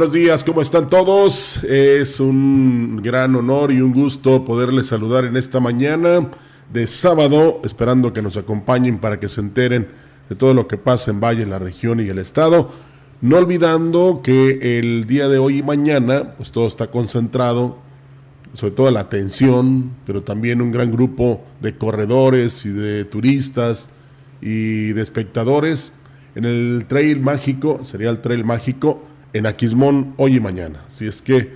Buenos días, ¿cómo están todos? Es un gran honor y un gusto poderles saludar en esta mañana de sábado, esperando que nos acompañen para que se enteren de todo lo que pasa en Valle, la región y el estado. No olvidando que el día de hoy y mañana, pues todo está concentrado, sobre todo la atención, pero también un gran grupo de corredores y de turistas y de espectadores en el Trail Mágico, sería el Trail Mágico, en Aquismón hoy y mañana. Si es que,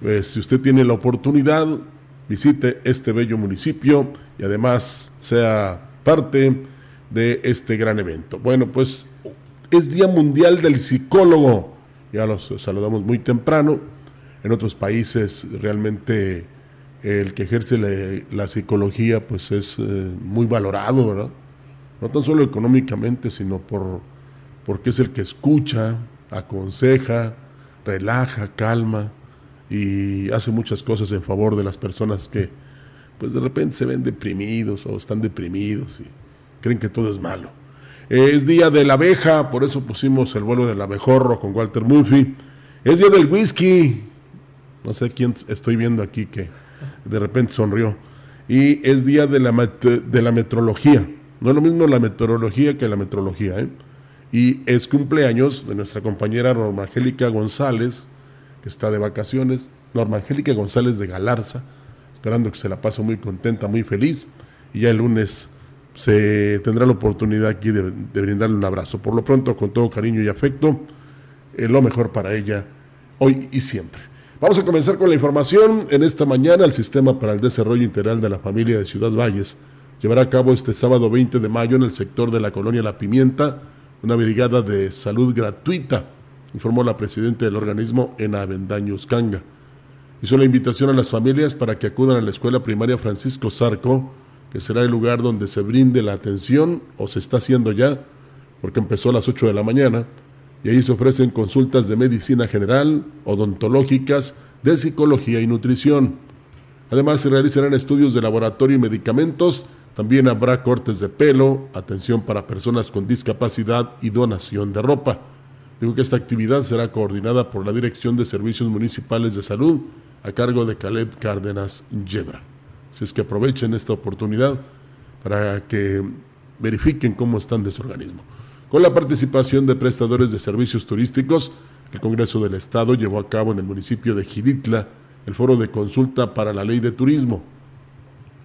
pues, si usted tiene la oportunidad, visite este bello municipio y además sea parte de este gran evento. Bueno, pues es Día Mundial del Psicólogo. Ya los saludamos muy temprano. En otros países realmente el que ejerce la, psicología pues es eh, muy valorado, ¿verdad? No tan solo económicamente, sino por porque es el que escucha, aconseja, relaja, calma y hace muchas cosas en favor de las personas que pues de repente se ven deprimidos o están deprimidos y creen que todo es malo. Es día de la abeja, por eso pusimos el vuelo del abejorro con Walter Murphy. Es día del whisky, no sé quién estoy viendo aquí que de repente sonrió. Y es día de la, de la metrología. No es lo mismo la meteorología que la metrología, ¿eh? Y es cumpleaños de nuestra compañera Norma Angélica González, que está de vacaciones. Norma Angélica González de Galarza, esperando que se la pase muy contenta, muy feliz. Y ya el lunes se tendrá la oportunidad aquí de, brindarle un abrazo. Por lo pronto, con todo cariño y afecto, eh, lo mejor para ella hoy y siempre. Vamos a comenzar con la información. En esta mañana, el Sistema para el Desarrollo Integral de la Familia de Ciudad Valles llevará a cabo este sábado 20 de mayo en el sector de la colonia La Pimienta una brigada de salud gratuita, informó la presidenta del organismo en Avendaños Canga. Hizo la invitación a las familias para que acudan a la escuela primaria Francisco Zarco, que será el lugar donde se brinde la atención, o se está haciendo ya, porque empezó a las 8 de la mañana, y ahí se ofrecen consultas de medicina general, odontológicas, de psicología y nutrición. Además, se realizarán estudios de laboratorio y medicamentos también habrá cortes de pelo, atención para personas con discapacidad y donación de ropa. Digo que esta actividad será coordinada por la Dirección de Servicios Municipales de Salud a cargo de Caleb Cárdenas Yebra. Así es que aprovechen esta oportunidad para que verifiquen cómo están de su organismo. Con la participación de prestadores de servicios turísticos, el Congreso del Estado llevó a cabo en el municipio de Giritla el foro de consulta para la ley de turismo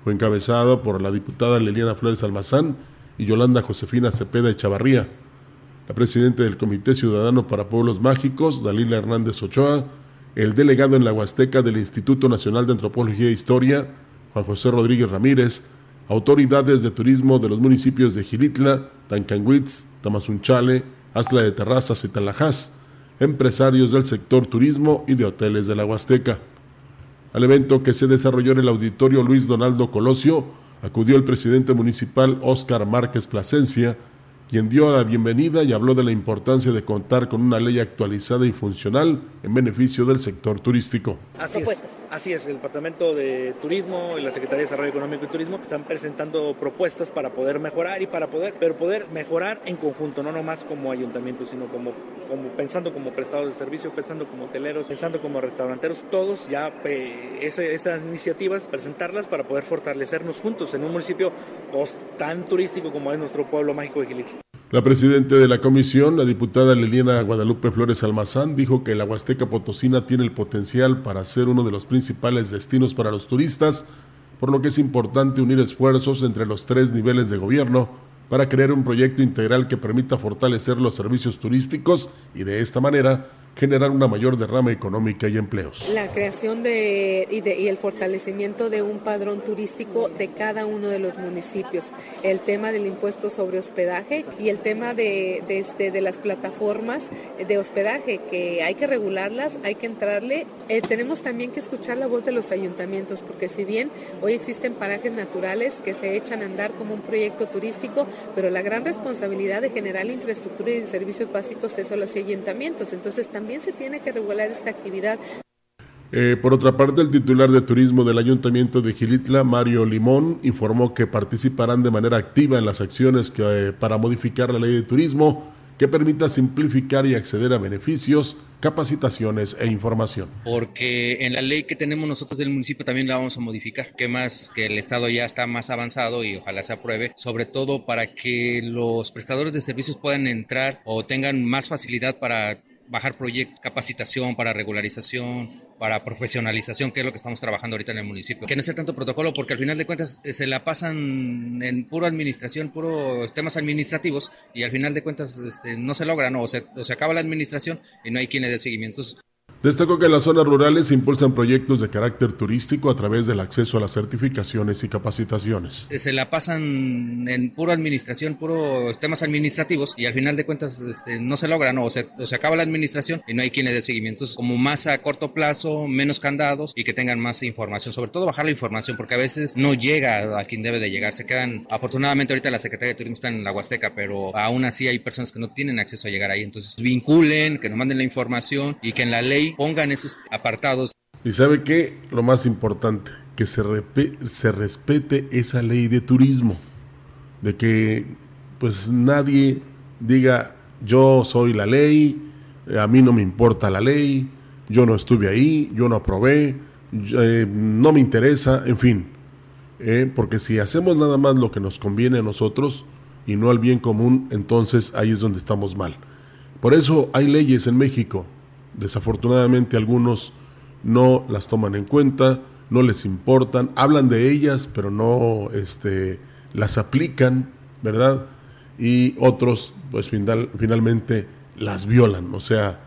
fue encabezado por la diputada Liliana Flores Almazán y Yolanda Josefina Cepeda Echavarría. La presidenta del Comité Ciudadano para Pueblos Mágicos, Dalila Hernández Ochoa, el delegado en la Huasteca del Instituto Nacional de Antropología e Historia, Juan José Rodríguez Ramírez, autoridades de turismo de los municipios de Gilitla, Tancanguitz, Tamazunchale, Asla de Terrazas y Talajás, empresarios del sector turismo y de hoteles de la Huasteca. Al evento que se desarrolló en el auditorio Luis Donaldo Colosio, acudió el presidente municipal Óscar Márquez Plasencia, quien dio la bienvenida y habló de la importancia de contar con una ley actualizada y funcional en beneficio del sector turístico. Así es, así es, el Departamento de Turismo y la Secretaría de Desarrollo Económico y Turismo están presentando propuestas para poder mejorar y para poder, pero poder mejorar en conjunto, no nomás como ayuntamiento, sino como, como pensando como prestadores de servicio, pensando como hoteleros, pensando como restauranteros, todos ya eh, estas iniciativas, presentarlas para poder fortalecernos juntos en un municipio tan turístico como es nuestro pueblo mágico de Gilitl. La presidenta de la comisión, la diputada Liliana Guadalupe Flores Almazán, dijo que la Huasteca Potosina tiene el potencial para ser uno de los principales destinos para los turistas, por lo que es importante unir esfuerzos entre los tres niveles de gobierno para crear un proyecto integral que permita fortalecer los servicios turísticos y de esta manera generar una mayor derrama económica y empleos. La creación de y, el fortalecimiento de un padrón turístico de cada uno de los municipios, el tema del impuesto sobre hospedaje y el tema de, este, de las plataformas de hospedaje, que hay que regularlas, hay que entrarle. Eh, tenemos también que escuchar la voz de los ayuntamientos, porque si bien hoy existen parajes naturales que se echan a andar como un proyecto turístico, pero la gran responsabilidad de generar infraestructura y servicios básicos es a los ayuntamientos. Entonces también también se tiene que regular esta actividad. Eh, por otra parte, el titular de turismo del Ayuntamiento de Gilitla, Mario Limón, informó que participarán de manera activa en las acciones que, eh, para modificar la ley de turismo que permita simplificar y acceder a beneficios, capacitaciones e información. Porque en la ley que tenemos nosotros del municipio también la vamos a modificar, que más que el Estado ya está más avanzado y ojalá se apruebe, sobre todo para que los prestadores de servicios puedan entrar o tengan más facilidad para bajar proyectos, capacitación para regularización, para profesionalización, que es lo que estamos trabajando ahorita en el municipio. Que no sea tanto protocolo, porque al final de cuentas eh, se la pasan en puro administración, puros temas administrativos, y al final de cuentas este, no se logran, o se, o se acaba la administración y no hay quien le dé seguimientos. Destacó que en las zonas rurales se impulsan proyectos de carácter turístico a través del acceso a las certificaciones y capacitaciones. Se la pasan en pura administración, puros temas administrativos y al final de cuentas este, no se logran o se, se acaba la administración y no hay quien le dé seguimientos como más a corto plazo, menos candados y que tengan más información, sobre todo bajar la información porque a veces no llega a quien debe de llegar. Se quedan, afortunadamente ahorita la Secretaría de Turismo está en la Huasteca, pero aún así hay personas que no tienen acceso a llegar ahí. Entonces vinculen, que nos manden la información y que en la ley pongan esos apartados. Y sabe qué, lo más importante, que se, respete esa ley de turismo, de que pues nadie diga yo soy la ley, a mí no me importa la ley, yo no estuve ahí, yo no aprobé, eh, no me interesa, en fin. Eh, porque si hacemos nada más lo que nos conviene a nosotros y no al bien común, entonces ahí es donde estamos mal. Por eso hay leyes en México Desafortunadamente algunos no las toman en cuenta, no les importan, hablan de ellas, pero no este, las aplican, ¿verdad? Y otros, pues finalmente las violan, o sea,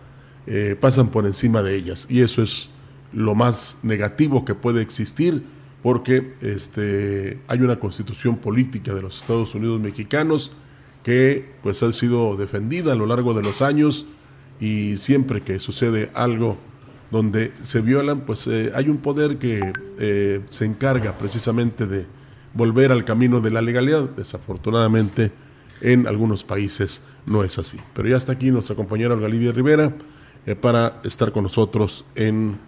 eh, pasan por encima de ellas. Y eso es lo más negativo que puede existir, porque este, hay una constitución política de los Estados Unidos mexicanos que pues ha sido defendida a lo largo de los años y siempre que sucede algo donde se violan, pues eh, hay un poder que eh, se encarga precisamente de volver al camino de la legalidad. Desafortunadamente, en algunos países no es así. Pero ya está aquí nuestra compañera Olga Lidia Rivera eh, para estar con nosotros en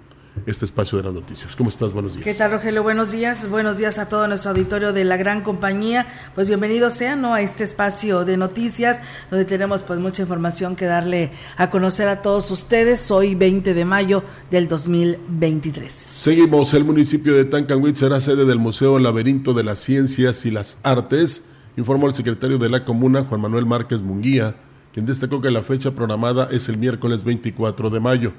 este espacio de las noticias. ¿Cómo estás? Buenos días. ¿Qué tal, Rogelio? Buenos días. Buenos días a todo nuestro auditorio de la gran compañía. Pues bienvenidos sean ¿no? a este espacio de noticias donde tenemos pues mucha información que darle a conocer a todos ustedes hoy 20 de mayo del 2023. Seguimos. El municipio de Tancanwitz será sede del Museo Laberinto de las Ciencias y las Artes, informó el secretario de la comuna, Juan Manuel Márquez Munguía, quien destacó que la fecha programada es el miércoles 24 de mayo.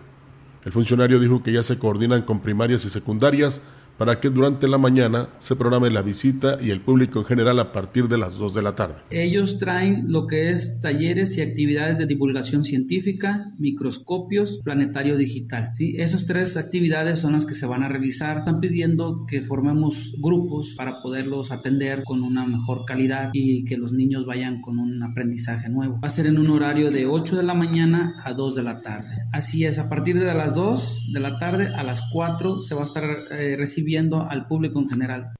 El funcionario dijo que ya se coordinan con primarias y secundarias para que durante la mañana se programe la visita y el público en general a partir de las 2 de la tarde. Ellos traen lo que es talleres y actividades de divulgación científica, microscopios, planetario digital. ¿sí? Esas tres actividades son las que se van a realizar. Están pidiendo que formemos grupos para poderlos atender con una mejor calidad y que los niños vayan con un aprendizaje nuevo. Va a ser en un horario de 8 de la mañana a 2 de la tarde. Así es, a partir de las 2 de la tarde a las 4 se va a estar eh, recibiendo viendo al público en general.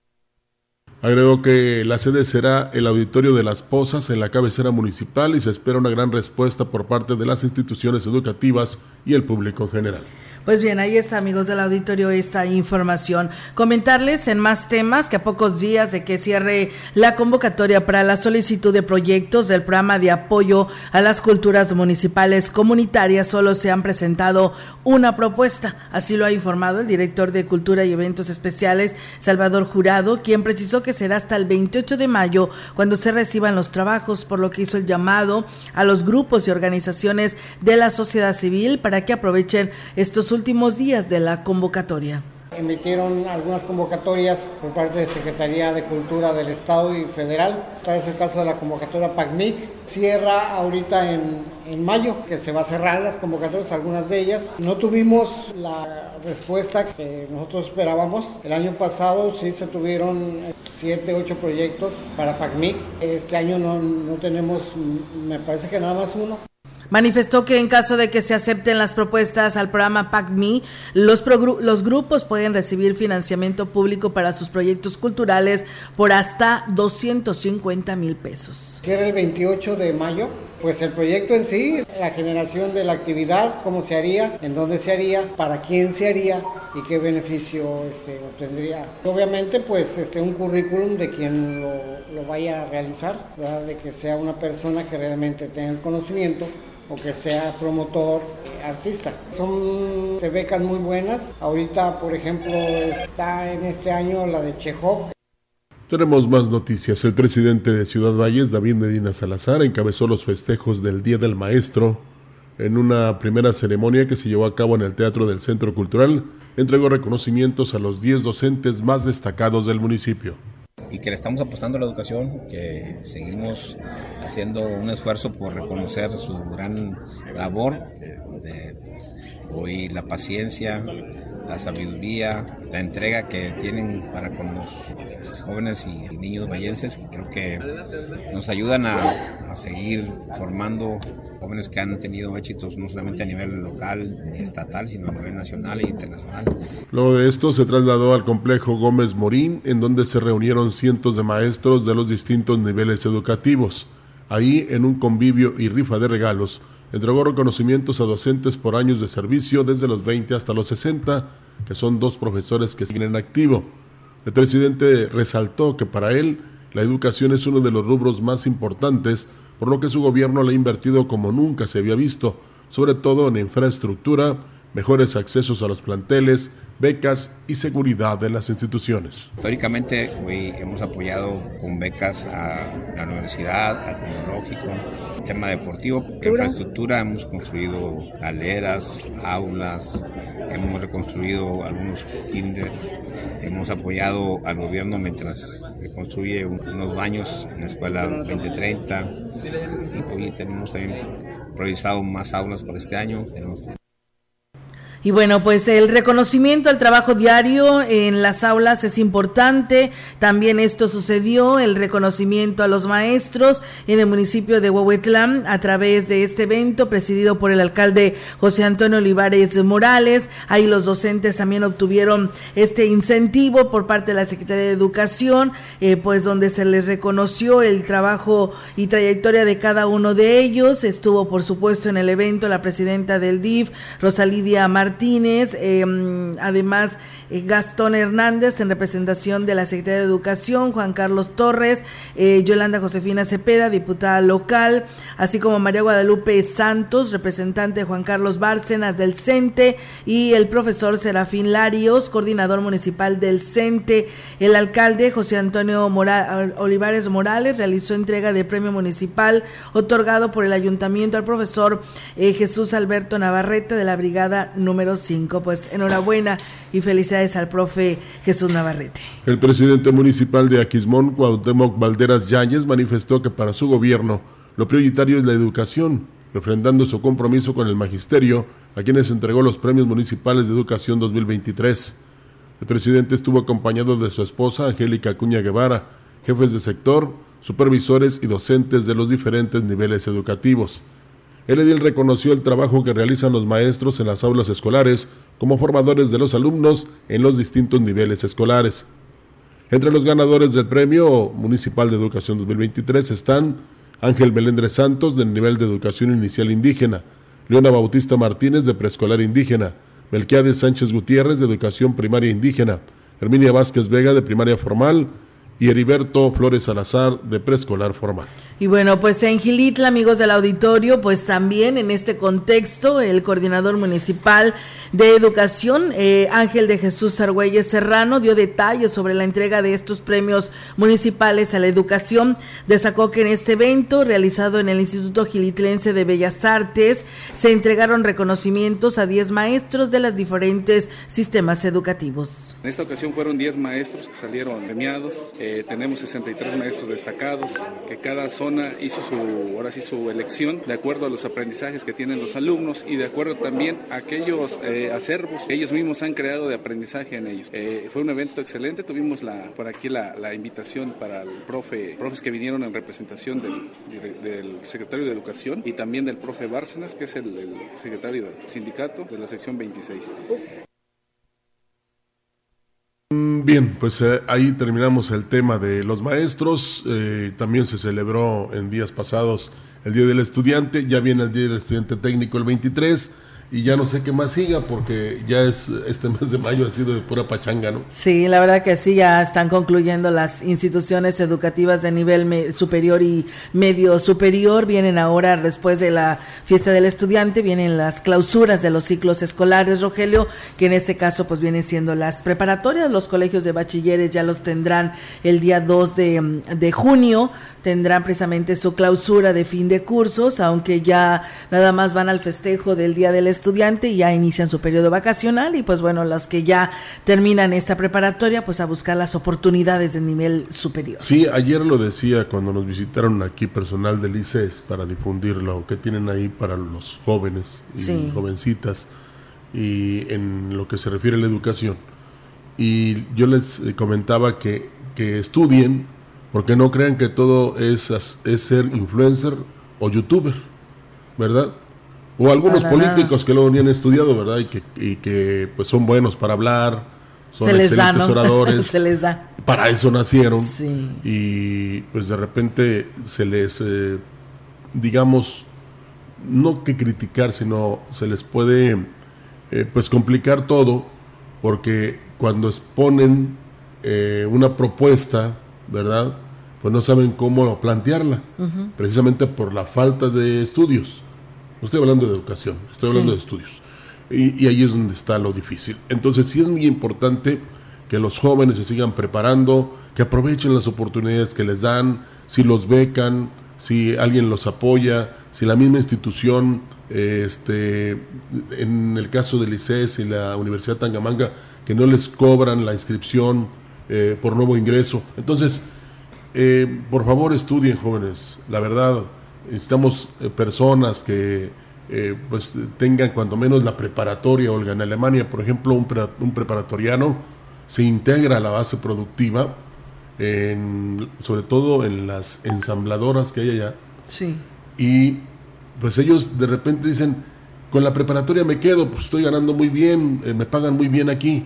Agregó que la sede será el auditorio de las Pozas en la cabecera municipal y se espera una gran respuesta por parte de las instituciones educativas y el público en general. Pues bien, ahí está, amigos del auditorio, esta información. Comentarles en más temas que a pocos días de que cierre la convocatoria para la solicitud de proyectos del programa de apoyo a las culturas municipales comunitarias, solo se han presentado una propuesta. Así lo ha informado el director de Cultura y Eventos Especiales, Salvador Jurado, quien precisó que será hasta el 28 de mayo cuando se reciban los trabajos, por lo que hizo el llamado a los grupos y organizaciones de la sociedad civil para que aprovechen estos últimos días de la convocatoria. Emitieron algunas convocatorias por parte de Secretaría de Cultura del Estado y Federal. Este es el caso de la convocatoria PACMIC. Cierra ahorita en, en mayo, que se va a cerrar las convocatorias, algunas de ellas. No tuvimos la respuesta que nosotros esperábamos. El año pasado sí se tuvieron 7, 8 proyectos para PACMIC. Este año no, no tenemos, me parece que nada más uno. Manifestó que en caso de que se acepten las propuestas al programa PACMI, los, los grupos pueden recibir financiamiento público para sus proyectos culturales por hasta 250 mil pesos. Era el 28 de mayo, pues el proyecto en sí, la generación de la actividad, cómo se haría, en dónde se haría, para quién se haría y qué beneficio este, obtendría. Obviamente, pues este, un currículum de quien lo, vaya a realizar, de que sea una persona que realmente tenga el conocimiento o que sea promotor, eh, artista. Son becas muy buenas. Ahorita, por ejemplo, está en este año la de Chekhov. Tenemos más noticias. El presidente de Ciudad Valles, David Medina Salazar, encabezó los festejos del Día del Maestro en una primera ceremonia que se llevó a cabo en el Teatro del Centro Cultural. Entregó reconocimientos a los 10 docentes más destacados del municipio y que le estamos apostando a la educación, que seguimos haciendo un esfuerzo por reconocer su gran labor hoy la paciencia, la sabiduría, la entrega que tienen para con los este, jóvenes y niños vallenses, que creo que nos ayudan a, seguir formando jóvenes que han tenido éxitos no solamente a nivel local, estatal, sino a nivel nacional e internacional. Luego de esto se trasladó al complejo Gómez Morín, en donde se reunieron cientos de maestros de los distintos niveles educativos. Ahí, en un convivio y rifa de regalos, entregó reconocimientos a docentes por años de servicio desde los 20 hasta los 60, que son dos profesores que siguen en activo. El presidente resaltó que para él la educación es uno de los rubros más importantes, por lo que su gobierno le ha invertido como nunca se había visto, sobre todo en infraestructura, mejores accesos a los planteles, becas y seguridad de las instituciones. Históricamente hoy hemos apoyado con becas a la universidad, al tecnológico, tema deportivo, infraestructura, hemos construido galeras, aulas, hemos reconstruido algunos kinder, hemos apoyado al gobierno mientras construye unos baños en la escuela 2030 y hoy tenemos también priorizado más aulas para este año. Y bueno, pues el reconocimiento al trabajo diario en las aulas es importante. También esto sucedió, el reconocimiento a los maestros en el municipio de Huehuetlán a través de este evento presidido por el alcalde José Antonio Olivares Morales. Ahí los docentes también obtuvieron este incentivo por parte de la Secretaría de Educación, eh, pues donde se les reconoció el trabajo y trayectoria de cada uno de ellos. Estuvo, por supuesto, en el evento la presidenta del DIF, Rosalidia Martínez Martínez, em, además eh, Gastón Hernández en representación de la Secretaría de Educación, Juan Carlos Torres, eh, Yolanda Josefina Cepeda, diputada local, así como María Guadalupe Santos, representante de Juan Carlos Bárcenas del CENTE y el profesor Serafín Larios, coordinador municipal del CENTE. El alcalde José Antonio Olivares Morales realizó entrega de premio municipal otorgado por el ayuntamiento al profesor eh, Jesús Alberto Navarrete de la brigada número 5. Pues enhorabuena y felicidades al profe Jesús Navarrete. El presidente municipal de Aquismón, Cuauhtémoc Valderas Yáñez, manifestó que para su gobierno lo prioritario es la educación, refrendando su compromiso con el magisterio, a quienes entregó los premios municipales de educación 2023. El presidente estuvo acompañado de su esposa, Angélica Cuña Guevara, jefes de sector, supervisores y docentes de los diferentes niveles educativos. El edil reconoció el trabajo que realizan los maestros en las aulas escolares como formadores de los alumnos en los distintos niveles escolares. Entre los ganadores del Premio Municipal de Educación 2023 están Ángel Belendres Santos del nivel de educación inicial indígena, Leona Bautista Martínez de preescolar indígena, Melquiades Sánchez Gutiérrez de educación primaria indígena, Herminia Vázquez Vega de primaria formal y Heriberto Flores Salazar de preescolar formal. Y bueno, pues en Gilitla, amigos del auditorio, pues también en este contexto, el coordinador municipal de Educación, eh, Ángel de Jesús Argüelles Serrano, dio detalles sobre la entrega de estos premios municipales a la educación. Destacó que en este evento, realizado en el Instituto Gilitlense de Bellas Artes, se entregaron reconocimientos a 10 maestros de los diferentes sistemas educativos. En esta ocasión fueron 10 maestros que salieron premiados. Eh, tenemos 63 maestros destacados, que cada zona hizo su, ahora sí, su elección de acuerdo a los aprendizajes que tienen los alumnos y de acuerdo también a aquellos eh, acervos que ellos mismos han creado de aprendizaje en ellos. Eh, fue un evento excelente, tuvimos la, por aquí la, invitación para el profe, profes que vinieron en representación del, secretario de Educación y también del profe Bárcenas, que es el, el secretario del sindicato de la sección 26. Bien, pues eh, ahí terminamos el tema de los maestros. Eh, también se celebró en días pasados el Día del Estudiante. Ya viene el Día del Estudiante Técnico el 23 y ya no sé qué más siga porque ya es este mes de mayo ha sido de pura pachanga, ¿no? Sí, la verdad que sí, ya están concluyendo las instituciones educativas de nivel superior y medio superior, vienen ahora después de la fiesta del estudiante, vienen las clausuras de los ciclos escolares, Rogelio, que en este caso pues vienen siendo las preparatorias, los colegios de bachilleres ya los tendrán el día 2 de, de junio, tendrán precisamente su clausura de fin de cursos, aunque ya nada más van al festejo del Día del Estudiante y ya inician su periodo vacacional y pues bueno, los que ya terminan esta preparatoria pues a buscar las oportunidades de nivel superior. Sí, ayer lo decía cuando nos visitaron aquí personal del ICES para difundir lo que tienen ahí para los jóvenes y sí. jovencitas y en lo que se refiere a la educación. Y yo les comentaba que, que estudien porque no crean que todo es, es ser influencer o youtuber, ¿verdad? O algunos para políticos nada. que luego ni han estudiado, ¿verdad? Y que, y que pues son buenos para hablar, son Se les excelentes da, ¿no? oradores. Se les da. Para eso nacieron. Sí. Y pues de repente se les, eh, digamos, no que criticar, sino se les puede eh, pues complicar todo, porque cuando exponen eh, una propuesta, ¿verdad? Pues no saben cómo plantearla, uh -huh. precisamente por la falta de estudios. No estoy hablando de educación, estoy hablando sí. de estudios. Y, y, ahí es donde está lo difícil. Entonces sí es muy importante que los jóvenes se sigan preparando, que aprovechen las oportunidades que les dan, si los becan, si alguien los apoya, si la misma institución, este, en el caso del ICES y la Universidad Tangamanga, que no les cobran la inscripción eh, por nuevo ingreso. Entonces, eh, por favor estudien jóvenes, la verdad, necesitamos eh, personas que eh, pues tengan cuando menos la preparatoria, Olga, en Alemania, por ejemplo, un, pre un preparatoriano se integra a la base productiva, en, sobre todo en las ensambladoras que hay allá. Sí. Y pues ellos de repente dicen, con la preparatoria me quedo, pues estoy ganando muy bien, eh, me pagan muy bien aquí.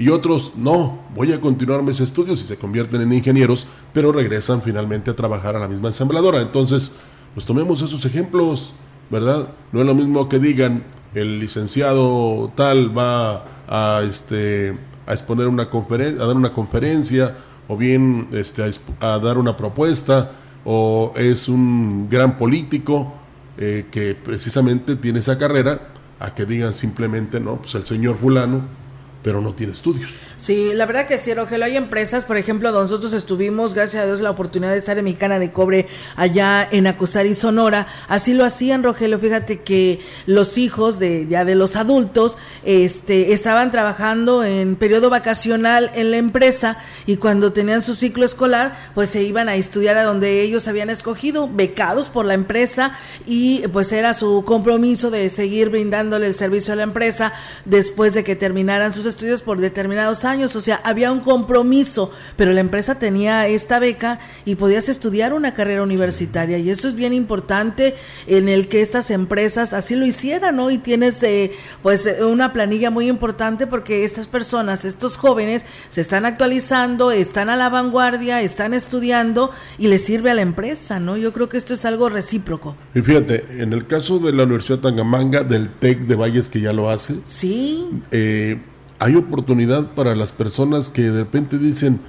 Y otros, no, voy a continuar mis estudios y se convierten en ingenieros, pero regresan finalmente a trabajar a la misma ensambladora. Entonces, pues tomemos esos ejemplos, ¿verdad? No es lo mismo que digan, el licenciado tal va a, este, a exponer una conferencia, a dar una conferencia, o bien este, a, a dar una propuesta, o es un gran político eh, que precisamente tiene esa carrera, a que digan simplemente, no, pues el señor fulano, pero no tiene estudios. Sí, la verdad que sí, Rogelio. Hay empresas, por ejemplo, nosotros estuvimos, gracias a Dios, la oportunidad de estar en Mexicana de Cobre allá en Acusari, Sonora. Así lo hacían, Rogelio. Fíjate que los hijos de ya de los adultos este, estaban trabajando en periodo vacacional en la empresa y cuando tenían su ciclo escolar, pues se iban a estudiar a donde ellos habían escogido, becados por la empresa y pues era su compromiso de seguir brindándole el servicio a la empresa después de que terminaran sus estudios por determinados años, o sea, había un compromiso, pero la empresa tenía esta beca y podías estudiar una carrera universitaria y eso es bien importante en el que estas empresas así lo hicieran, ¿no? Y tienes eh, pues una planilla muy importante porque estas personas, estos jóvenes se están actualizando, están a la vanguardia, están estudiando y les sirve a la empresa, ¿no? Yo creo que esto es algo recíproco. Y fíjate, en el caso de la Universidad Tangamanga, del TEC de Valles que ya lo hace, sí. Eh, hay oportunidad para las personas que de repente dicen,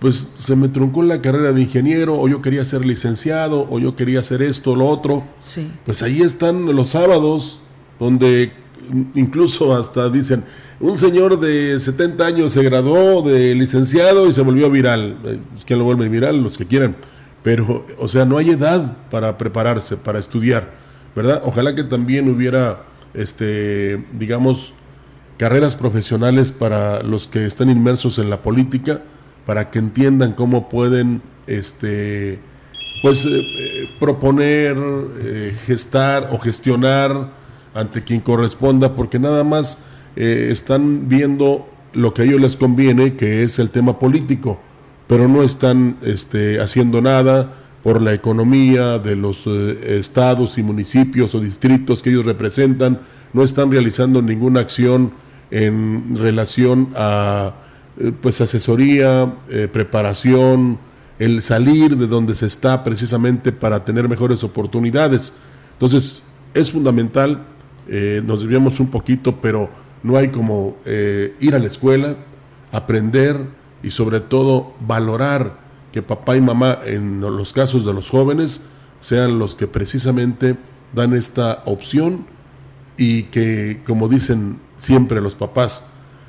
pues se me truncó la carrera de ingeniero, o yo quería ser licenciado, o yo quería hacer esto, lo otro. Sí. Pues ahí están los sábados, donde incluso hasta dicen, un señor de 70 años se graduó de licenciado y se volvió viral. Eh, ¿Quién lo vuelve viral? Los que quieran. Pero, o sea, no hay edad para prepararse, para estudiar, ¿verdad? Ojalá que también hubiera, este, digamos, carreras profesionales para los que están inmersos en la política, para que entiendan cómo pueden, este, pues, eh, eh, proponer, gestar o gestionar ante quien corresponda, porque nada más eh, están viendo lo que a ellos les conviene, que es el tema político, pero no están este, haciendo nada por la economía de los eh, estados y municipios o distritos que ellos representan, no están realizando ninguna acción en relación a eh, pues asesoría, preparación, el salir de donde se está precisamente para tener mejores oportunidades. Entonces, es fundamental, nos desviamos un poquito, pero no hay como eh, ir a la escuela, aprender y sobre todo valorar que papá y mamá en los casos de los jóvenes sean los que precisamente dan esta opción y que como dicen siempre los papás,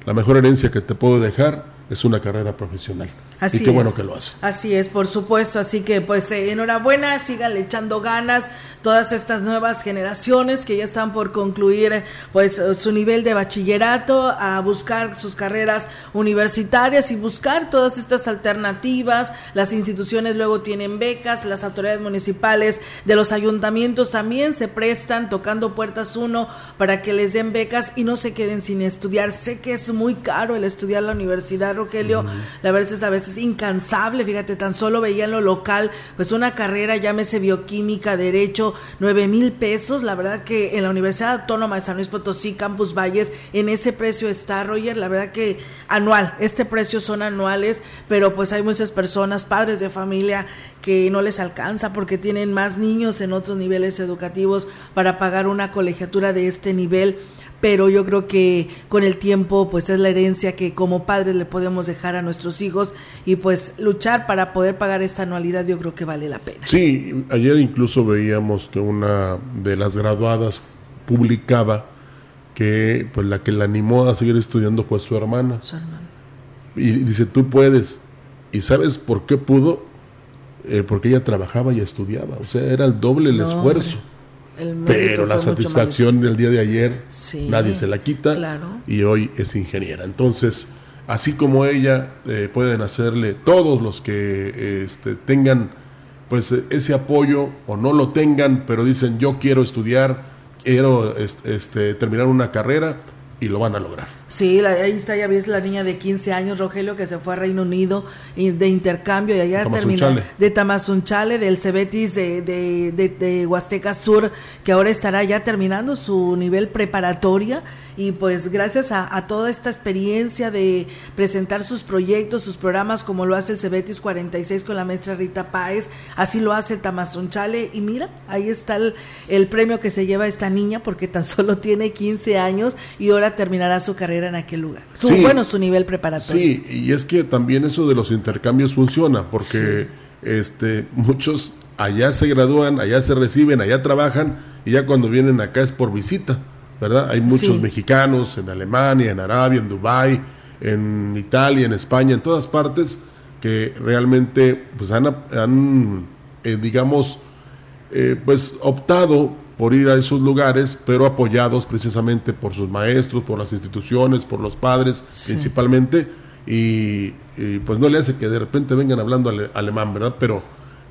la mejor herencia que te puedo dejar es una carrera profesional. Así y qué es. bueno que lo hace. Así es, por supuesto. Así que, pues, eh, enhorabuena, sigan echando ganas todas estas nuevas generaciones que ya están por concluir, pues, su nivel de bachillerato, a buscar sus carreras universitarias y buscar todas estas alternativas. Las instituciones luego tienen becas, las autoridades municipales de los ayuntamientos también se prestan tocando puertas uno para que les den becas y no se queden sin estudiar. Sé que es muy caro el estudiar la universidad, Rogelio. La verdad es a veces incansable, fíjate, tan solo veía en lo local, pues una carrera, llámese bioquímica, derecho, nueve mil pesos, la verdad que en la Universidad Autónoma de San Luis Potosí, Campus Valles, en ese precio está, Roger, la verdad que anual, este precio son anuales, pero pues hay muchas personas, padres de familia, que no les alcanza porque tienen más niños en otros niveles educativos para pagar una colegiatura de este nivel pero yo creo que con el tiempo pues es la herencia que como padres le podemos dejar a nuestros hijos y pues luchar para poder pagar esta anualidad yo creo que vale la pena. Sí, ayer incluso veíamos que una de las graduadas publicaba que pues la que la animó a seguir estudiando fue su hermana. Su hermana. Y dice, tú puedes. ¿Y sabes por qué pudo? Eh, porque ella trabajaba y estudiaba. O sea, era el doble el No, esfuerzo. Pero la satisfacción del día de ayer Sí, nadie se la quita claro. y hoy es ingeniera. Entonces, así como ella, eh, pueden hacerle todos los que eh, este, tengan pues eh, ese apoyo o no lo tengan, pero dicen yo quiero estudiar, quiero este, terminar una carrera y lo van a lograr. Sí, la- ahí está, ya ves la niña de 15 años, Rogelio, que se fue a Reino Unido de intercambio y allá terminó. De Tamazunchale, del Cebetis de, de, de, de Huasteca Sur, que ahora estará ya terminando su nivel preparatoria. Y pues gracias a, a toda esta experiencia de presentar sus proyectos, sus programas, como lo hace el Cebetis 46 con la maestra Rita Páez, así lo hace el Tamazunchale. Y mira, ahí está el, el premio que se lleva esta niña, porque tan solo tiene 15 años y ahora terminará su carrera en aquel lugar. Su, Sí. Bueno, su nivel preparatorio. Sí, y es que también eso de los intercambios funciona, porque este, muchos allá se gradúan, allá se reciben, allá trabajan, y ya cuando vienen acá es por visita, ¿verdad? Hay muchos Sí. mexicanos en Alemania, en Arabia, en Dubái, en Italia, en España, en todas partes, que realmente pues han, han, eh, digamos, eh, pues optado por ir a esos lugares, pero apoyados precisamente por sus maestros, por las instituciones, por los padres principalmente, y, y, pues no le hace que de repente vengan hablando ale- alemán, ¿verdad? Pero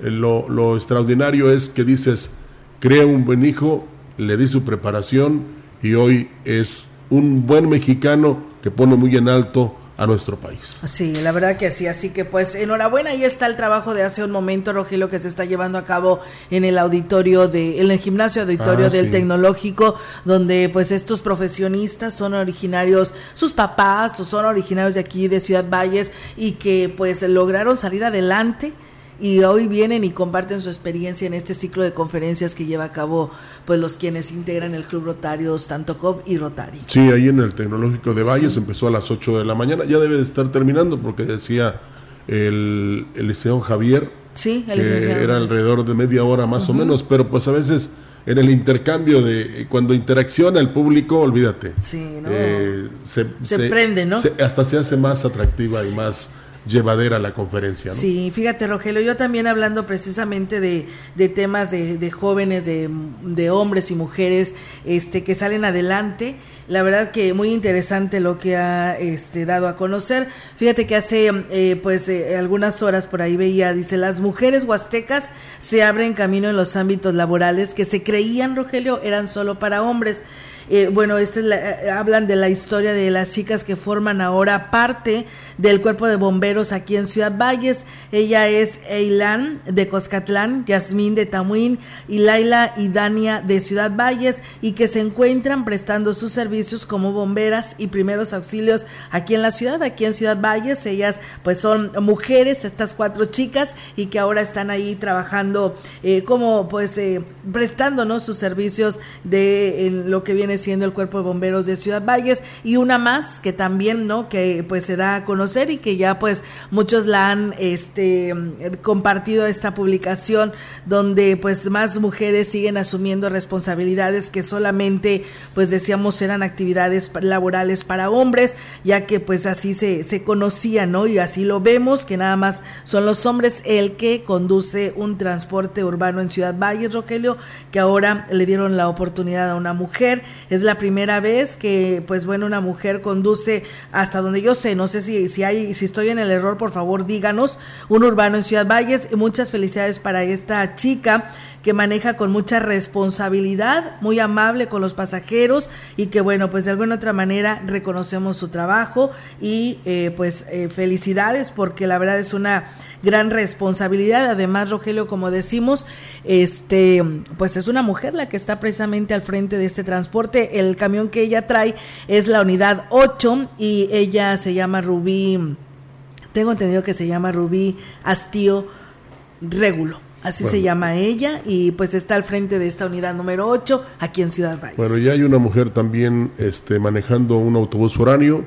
eh, lo, lo extraordinario es que dices, crea un buen hijo, le di su preparación y hoy es un buen mexicano que pone muy en alto a nuestro país. Sí, la verdad que sí, así que pues enhorabuena, ahí está el trabajo de hace un momento, Rogelio, que se está llevando a cabo en el auditorio de, en el gimnasio auditorio Ah, del sí. tecnológico, donde pues estos profesionistas son originarios, sus papás son originarios de aquí de Ciudad Valles y que pues lograron salir adelante y hoy vienen y comparten su experiencia en este ciclo de conferencias que lleva a cabo pues los quienes integran el Club Rotarios, tanto COP y Rotary. Sí, ahí en el Tecnológico de Valles empezó a las 8 de la mañana, ya debe de estar terminando porque decía el, el licenciado Javier Sí, el que era alrededor de media hora más o menos, pero pues a veces en el intercambio de cuando interacciona el público, olvídate. Sí, ¿no? Eh, se, Se prende, ¿no? se- hasta se hace más atractiva y más llevadera la conferencia. Sí, fíjate Rogelio, yo también hablando precisamente de, de temas de, de jóvenes, de, de hombres y mujeres este, que salen adelante, la verdad que muy interesante lo que ha este, dado a conocer. Fíjate que hace eh, pues eh, algunas horas por ahí veía, dice, las mujeres huastecas se abren camino en los ámbitos laborales que se creían, Rogelio, eran solo para hombres. Eh, bueno, esta es la- hablan de la historia de las chicas que forman ahora parte del cuerpo de bomberos aquí en Ciudad Valles. Ella es Eilan de Coscatlán, Yasmín de Tamuín y Laila y Dania de Ciudad Valles y que se encuentran prestando sus servicios como bomberas y primeros auxilios aquí en la ciudad, aquí en Ciudad Valles. Ellas pues son mujeres, estas cuatro chicas y que ahora están ahí trabajando eh, como pues eh, prestando ¿no? sus servicios de lo que viene siendo el cuerpo de bomberos de Ciudad Valles y una más que también no que pues se da a conocer y que ya pues muchos la han este compartido esta publicación donde pues más mujeres siguen asumiendo responsabilidades que solamente pues decíamos eran actividades laborales para hombres ya que pues así se, se conocía no y así lo vemos que nada más son los hombres el que conduce un transporte urbano en Ciudad Valles Rogelio que ahora le dieron la oportunidad a una mujer. Es la primera vez que pues bueno una mujer conduce hasta donde yo sé no sé si hay si estoy en el error por favor díganos. Un urbano en Ciudad Valles y muchas felicidades para esta chica que maneja con mucha responsabilidad, muy amable con los pasajeros y que bueno, pues de alguna otra manera reconocemos su trabajo y eh, pues eh, felicidades porque la verdad es una gran responsabilidad. Además, Rogelio, como decimos, este, pues es una mujer la que está precisamente al frente de este transporte. El camión que ella trae es la unidad 8 y ella se llama Rubí, tengo entendido que se llama Rubí Astío Régulo. Así Bueno. se llama ella y pues está al frente de esta unidad número 8 aquí en Ciudad Valles. Bueno, ya hay una mujer también este, manejando un autobús foráneo.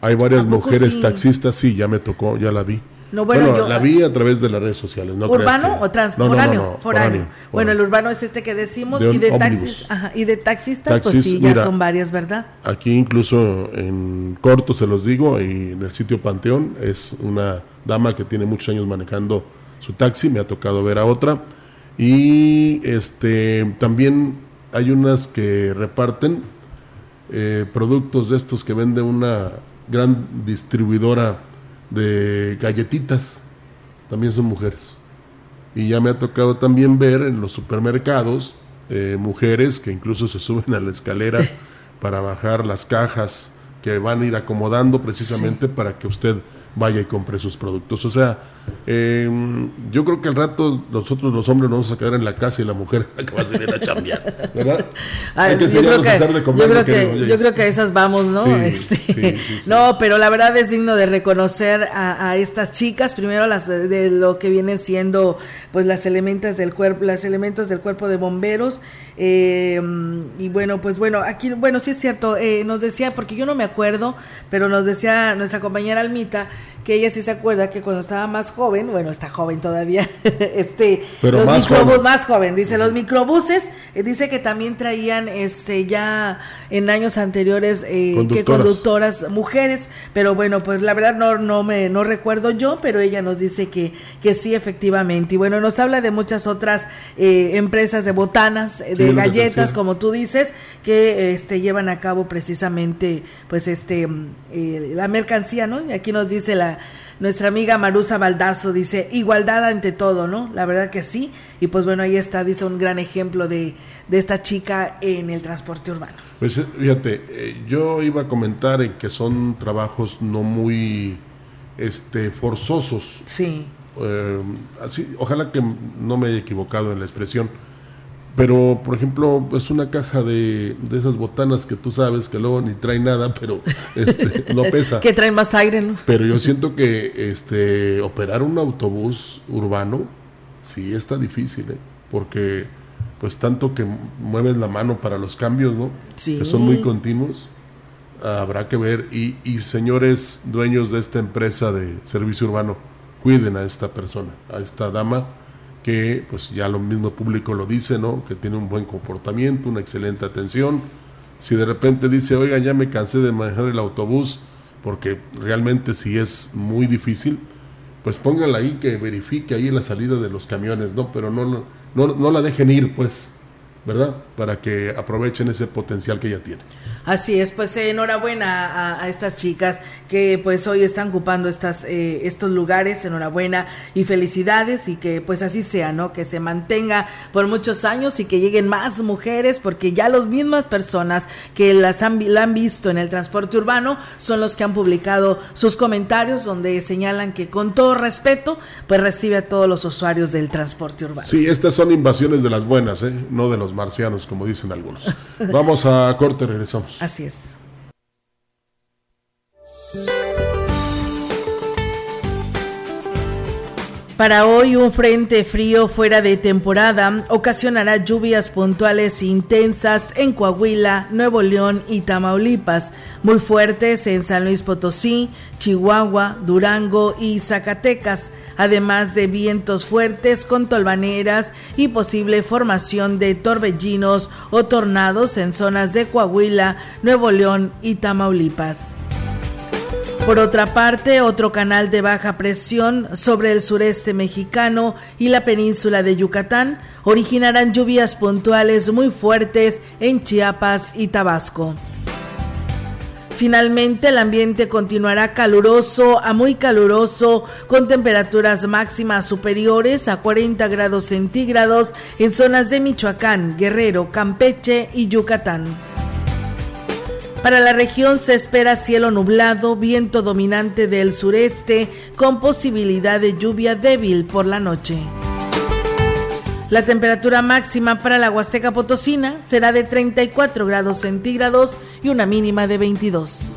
Hay varias ¿A poco mujeres sí? taxistas, sí, ya me tocó, ya la vi. No, bueno, yo- la vi a través de las redes sociales. No ¿Urbano que- o trans? No, no, no, foráneo, no, foráneo. Bueno, el urbano es este que decimos De y de ómnibus. taxis, ajá, y de taxistas, pues sí, ya mira. son varias, ¿verdad? Aquí incluso en corto se los digo, y en el sitio Panteón es una dama que tiene muchos años manejando su taxi, me ha tocado ver a otra. Y este también hay unas que reparten eh, productos de estos que vende una gran distribuidora de galletitas, también son mujeres. Y ya me ha tocado también ver en los supermercados eh, mujeres que incluso se suben a la escalera para bajar las cajas que van a ir acomodando precisamente para que usted vaya y compre sus productos. O sea, eh, yo creo que al rato nosotros los hombres nos vamos a quedar en la casa y la mujer acaba de ir a chambear, ¿verdad? Ah, Hay que yo, creo que, a hacer de comer. yo, creo que, yo creo que a esas vamos, ¿no? Sí, Este, sí, sí, sí. No, pero la verdad es digno de reconocer a, a estas chicas, primero las de, de lo que vienen siendo pues las elementos del cuerpo, las elementos del cuerpo de bomberos. eh, y bueno, pues bueno, aquí, bueno, sí es cierto, eh, nos decía, porque yo no me acuerdo, pero nos decía nuestra compañera Almita, que ella sí se acuerda que cuando estaba más joven, bueno, está joven todavía, este, Pero los más joven. más joven, dice, los microbuses, eh, dice que también traían, este, ya en años anteriores, eh, que Conductoras. conductoras mujeres, pero bueno, pues la verdad no, no me, no recuerdo yo, pero ella nos dice que, que sí, efectivamente, y bueno, nos habla de muchas otras eh, empresas de botanas, eh, Sí, de galletas, como tú dices, que este llevan a cabo precisamente, pues este, mm, eh, la mercancía, ¿no? Y aquí nos dice la Nuestra amiga Marusa Baldazo dice, igualdad ante todo, ¿no? La verdad que sí. Y pues bueno, ahí está, dice un gran ejemplo de, de esta chica en el transporte urbano. Pues eh, fíjate, eh, yo iba a comentar en que son trabajos no muy este, forzosos. Sí. Eh, así, ojalá que no me haya equivocado en la expresión. Pero, por ejemplo, es una caja de, de esas botanas que tú sabes que luego ni trae nada, pero este, no pesa. que traen más aire, ¿no? Pero yo siento que este, operar un autobús urbano sí está difícil, ¿eh? porque pues tanto que mueves la mano para los cambios, ¿no? Sí. Que son muy continuos. Habrá que ver. Y, y señores dueños de esta empresa de servicio urbano, cuiden a esta persona, a esta dama que pues ya lo mismo público lo dice, ¿no? Que tiene un buen comportamiento, una excelente atención. Si de repente dice, oigan, ya me cansé de manejar el autobús, porque realmente sí es muy difícil, pues pónganla ahí que verifique ahí la salida de los camiones, ¿no? Pero no, no, no la dejen ir, pues, ¿verdad? Para que aprovechen ese potencial que ya tiene. Así es, pues eh, enhorabuena a, a, estas chicas que pues hoy están ocupando estas, eh, estos lugares, enhorabuena y felicidades y que pues así sea, ¿no? Que se mantenga por muchos años y que lleguen más mujeres porque ya las mismas personas que las han, la han visto en el transporte urbano son los que han publicado sus comentarios donde señalan que con todo respeto pues recibe a todos los usuarios del transporte urbano. Sí, estas son invasiones de las buenas, ¿eh? No de los marcianos, como dicen algunos. Vamos a corte, regresamos. Así es. Para hoy un frente frío fuera de temporada ocasionará lluvias puntuales intensas en Coahuila, Nuevo León y Tamaulipas, muy fuertes en San Luis Potosí, Chihuahua, Durango y Zacatecas, además de vientos fuertes con tolvaneras y posible formación de torbellinos o tornados en zonas de Coahuila, Nuevo León y Tamaulipas. Por otra parte, otro canal de baja presión sobre el sureste mexicano y la península de Yucatán originarán lluvias puntuales muy fuertes en Chiapas y Tabasco. Finalmente, el ambiente continuará caluroso a muy caluroso, con temperaturas máximas superiores a 40 grados centígrados en zonas de Michoacán, Guerrero, Campeche y Yucatán. Para la región se espera cielo nublado, viento dominante del sureste, con posibilidad de lluvia débil por la noche. La temperatura máxima para la Huasteca Potosina será de 34 grados centígrados y una mínima de 22.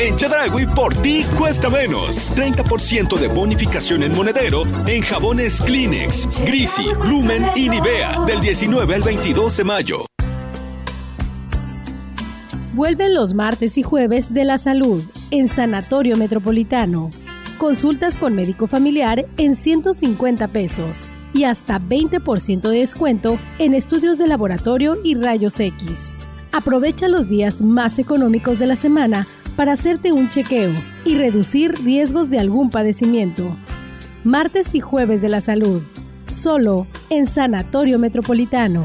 En Chedragui por ti cuesta menos. 30% de bonificación en monedero en jabones Kleenex, Grisi, Lumen y Nivea del 19 al 22 de mayo. Vuelven los martes y jueves de la salud en Sanatorio Metropolitano. Consultas con médico familiar en 150 pesos y hasta 20% de descuento en estudios de laboratorio y rayos X. Aprovecha los días más económicos de la semana para hacerte un chequeo y reducir riesgos de algún padecimiento. Martes y jueves de la salud, solo en Sanatorio Metropolitano.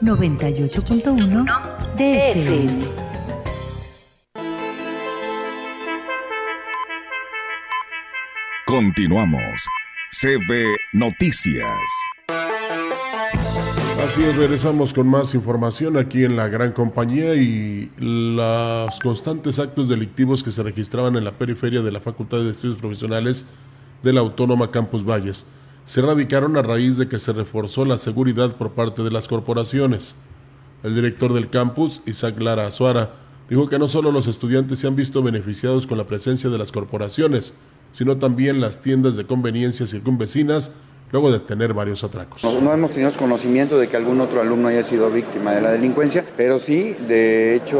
98.1 DFM. Continuamos. CB Noticias. Así es, regresamos con más información aquí en la gran compañía y los constantes actos delictivos que se registraban en la periferia de la Facultad de Estudios Profesionales de la Autónoma Campus Valles se radicaron a raíz de que se reforzó la seguridad por parte de las corporaciones. El director del campus, Isaac Lara Azuara, dijo que no solo los estudiantes se han visto beneficiados con la presencia de las corporaciones, sino también las tiendas de conveniencia circunvecinas luego de tener varios atracos. No, hemos tenido conocimiento de que algún otro alumno haya sido víctima de la delincuencia, pero sí, de hecho,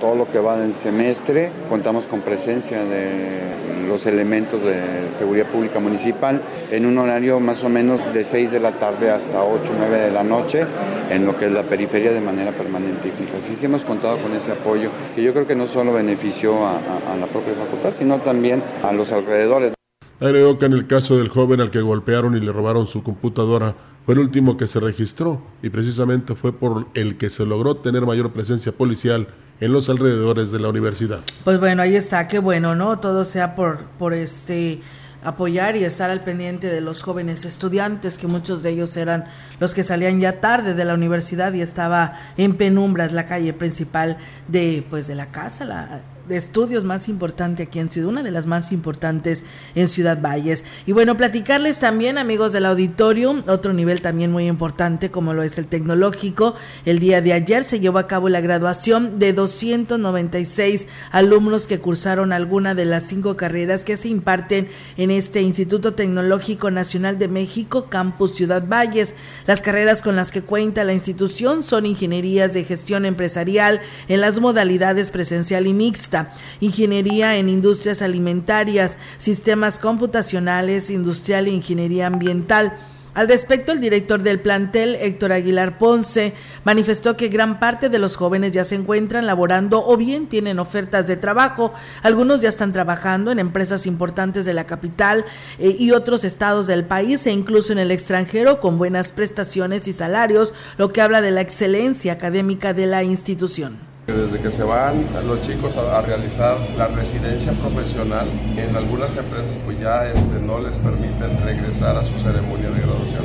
todo lo que va del semestre, contamos con presencia de los elementos de seguridad pública municipal en un horario más o menos de 6 de la tarde hasta 8, 9 de la noche en lo que es la periferia de manera permanente y fija. Sí, sí hemos contado con ese apoyo que yo creo que no solo benefició a, a la propia facultad, sino también a los alrededores. Agregó que en el caso del joven al que golpearon y le robaron su computadora fue el último que se registró y precisamente fue por el que se logró tener mayor presencia policial en los alrededores de la universidad. Pues bueno, ahí está, qué bueno, ¿no? Todo sea por, por este apoyar y estar al pendiente de los jóvenes estudiantes, que muchos de ellos eran los que salían ya tarde de la universidad y estaba en penumbras la calle principal de pues de la casa, la, estudios más importante aquí en Ciudad, una de las más importantes en Ciudad Valles. Y bueno, platicarles también, amigos del auditorio, otro nivel también muy importante como lo es el tecnológico. El día de ayer se llevó a cabo la graduación de 296 alumnos que cursaron alguna de las cinco carreras que se imparten en este Instituto Tecnológico Nacional de México, Campus Ciudad Valles. Las carreras con las que cuenta la institución son ingenierías de gestión empresarial en las modalidades presencial y mixta ingeniería en industrias alimentarias, sistemas computacionales, industrial e ingeniería ambiental. Al respecto, el director del plantel, Héctor Aguilar Ponce, manifestó que gran parte de los jóvenes ya se encuentran laborando o bien tienen ofertas de trabajo. Algunos ya están trabajando en empresas importantes de la capital eh, y otros estados del país e incluso en el extranjero con buenas prestaciones y salarios, lo que habla de la excelencia académica de la institución. Desde que se van los chicos a, realizar la residencia profesional, en algunas empresas pues ya este, no les permiten regresar a su ceremonia de graduación.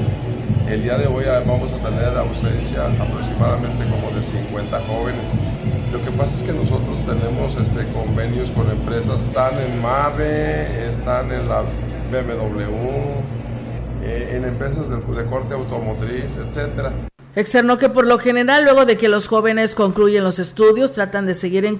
El día de hoy vamos a tener ausencia aproximadamente como de 50 jóvenes. Lo que pasa es que nosotros tenemos este, convenios con empresas, están en MAVE, están en la BMW, eh, en empresas de, de corte automotriz, etcétera. Externó que por lo general, luego de que los jóvenes concluyen los estudios, tratan de seguir en,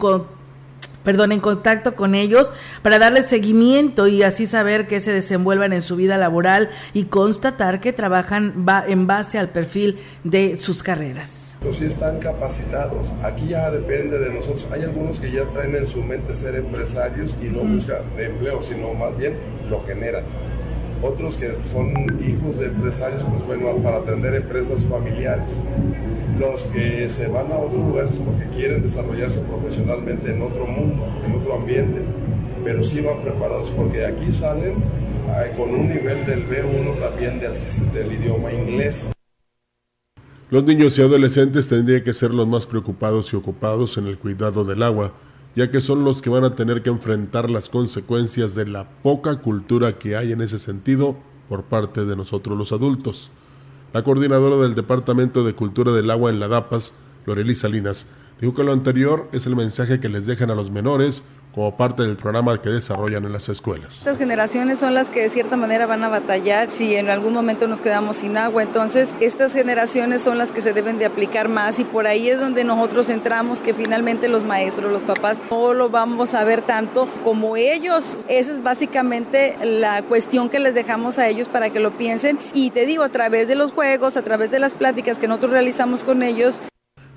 perdón, en contacto con ellos para darles seguimiento y así saber que se desenvuelvan en su vida laboral y constatar que trabajan en base al perfil de sus carreras. Entonces están capacitados. Aquí ya depende de nosotros. Hay algunos que ya traen en su mente ser empresarios y no buscan empleo, sino más bien lo generan otros que son hijos de empresarios, pues bueno, para atender empresas familiares. Los que se van a otros lugares porque quieren desarrollarse profesionalmente en otro mundo, en otro ambiente, pero sí van preparados porque aquí salen con un nivel del B1 también del, del idioma inglés. Los niños y adolescentes tendrían que ser los más preocupados y ocupados en el cuidado del agua ya que son los que van a tener que enfrentar las consecuencias de la poca cultura que hay en ese sentido por parte de nosotros los adultos. La coordinadora del Departamento de Cultura del Agua en la DAPAS, Loreli Salinas, dijo que lo anterior es el mensaje que les dejan a los menores como parte del programa que desarrollan en las escuelas. Estas generaciones son las que de cierta manera van a batallar si en algún momento nos quedamos sin agua. Entonces, estas generaciones son las que se deben de aplicar más y por ahí es donde nosotros entramos, que finalmente los maestros, los papás, no lo vamos a ver tanto como ellos. Esa es básicamente la cuestión que les dejamos a ellos para que lo piensen. Y te digo, a través de los juegos, a través de las pláticas que nosotros realizamos con ellos.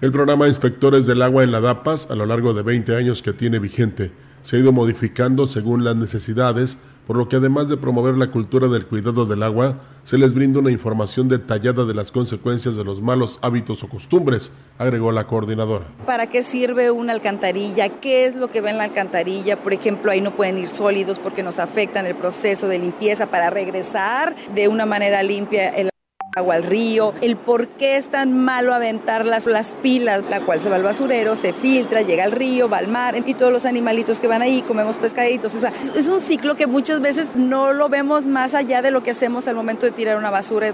El programa Inspectores del Agua en la DAPAS, a lo largo de 20 años que tiene vigente, se ha ido modificando según las necesidades, por lo que además de promover la cultura del cuidado del agua, se les brinda una información detallada de las consecuencias de los malos hábitos o costumbres, agregó la coordinadora. ¿Para qué sirve una alcantarilla? ¿Qué es lo que va en la alcantarilla? Por ejemplo, ahí no pueden ir sólidos porque nos afectan el proceso de limpieza para regresar de una manera limpia el agua al río, el por qué es tan malo aventar las, las pilas, la cual se va al basurero, se filtra, llega al río, va al mar y todos los animalitos que van ahí, comemos pescaditos. O sea, es un ciclo que muchas veces no lo vemos más allá de lo que hacemos al momento de tirar una basura.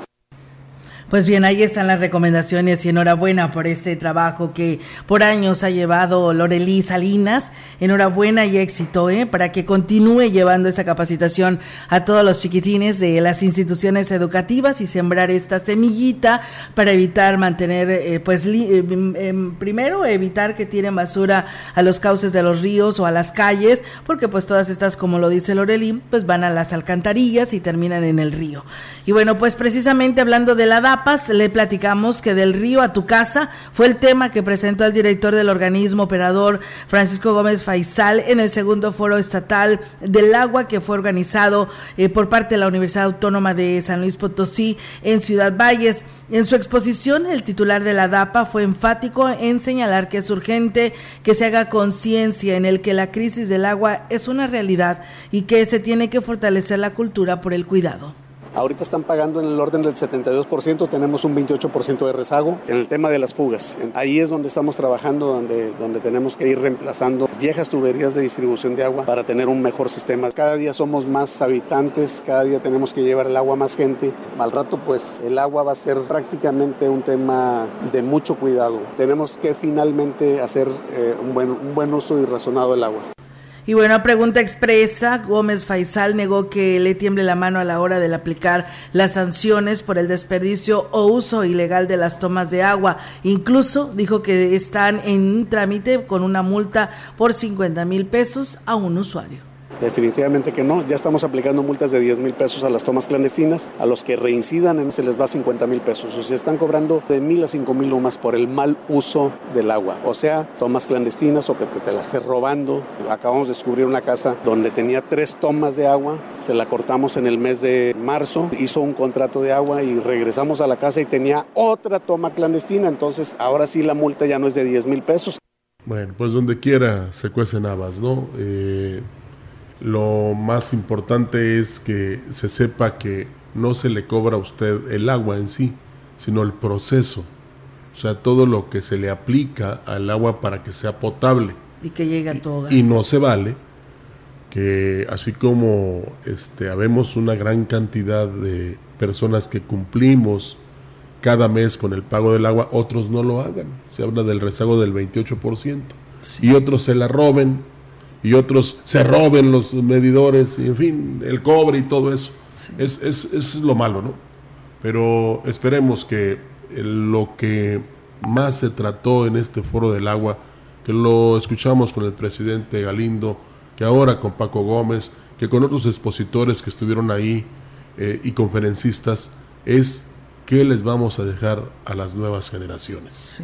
Pues bien, ahí están las recomendaciones y enhorabuena por este trabajo que por años ha llevado Lorelí Salinas. Enhorabuena y éxito, ¿eh? Para que continúe llevando esa capacitación a todos los chiquitines de las instituciones educativas y sembrar esta semillita para evitar mantener, eh, pues, eh, em, primero evitar que tiren basura a los cauces de los ríos o a las calles, porque pues todas estas, como lo dice Lorelí, pues van a las alcantarillas y terminan en el río. Y bueno, pues precisamente hablando de la Le platicamos que del río a tu casa fue el tema que presentó el director del organismo operador Francisco Gómez Faisal en el segundo foro estatal del agua que fue organizado eh, por parte de la Universidad Autónoma de San Luis Potosí en Ciudad Valles. En su exposición, el titular de la DAPA fue enfático en señalar que es urgente que se haga conciencia en el que la crisis del agua es una realidad y que se tiene que fortalecer la cultura por el cuidado. Ahorita están pagando en el orden del 72%, tenemos un 28% de rezago. En el tema de las fugas, ahí es donde estamos trabajando, donde, donde tenemos que ir reemplazando viejas tuberías de distribución de agua para tener un mejor sistema. Cada día somos más habitantes, cada día tenemos que llevar el agua a más gente. Al rato, pues el agua va a ser prácticamente un tema de mucho cuidado. Tenemos que finalmente hacer eh, un, buen, un buen uso y razonado del agua. Y bueno, pregunta expresa, Gómez Faisal negó que le tiemble la mano a la hora de aplicar las sanciones por el desperdicio o uso ilegal de las tomas de agua. Incluso dijo que están en trámite con una multa por 50 mil pesos a un usuario. Definitivamente que no. Ya estamos aplicando multas de 10 mil pesos a las tomas clandestinas. A los que reincidan se les va 50 mil pesos. O sea, están cobrando de mil a cinco mil más por el mal uso del agua. O sea, tomas clandestinas o que te la estés robando. Acabamos de descubrir una casa donde tenía tres tomas de agua. Se la cortamos en el mes de marzo. Hizo un contrato de agua y regresamos a la casa y tenía otra toma clandestina. Entonces, ahora sí la multa ya no es de 10 mil pesos. Bueno, pues donde quiera se cuecen habas, ¿no? Eh, lo más importante es que se sepa que no se le cobra a usted el agua en sí, sino el proceso. O sea, todo lo que se le aplica al agua para que sea potable. Y que llegue a todo. Y, no se vale que así como este habemos una gran cantidad de personas que cumplimos cada mes con el pago del agua, otros no lo hagan. Se habla del rezago del 28%. Y otros se la roben y otros se roben los medidores, y en fin, el cobre y todo eso. Es, es, es, lo malo, ¿no? Pero esperemos que lo que más se trató en este foro del agua, que lo escuchamos con el presidente Galindo, que ahora con Paco Gómez, que con otros expositores que estuvieron ahí eh, y conferencistas, es qué les vamos a dejar a las nuevas generaciones.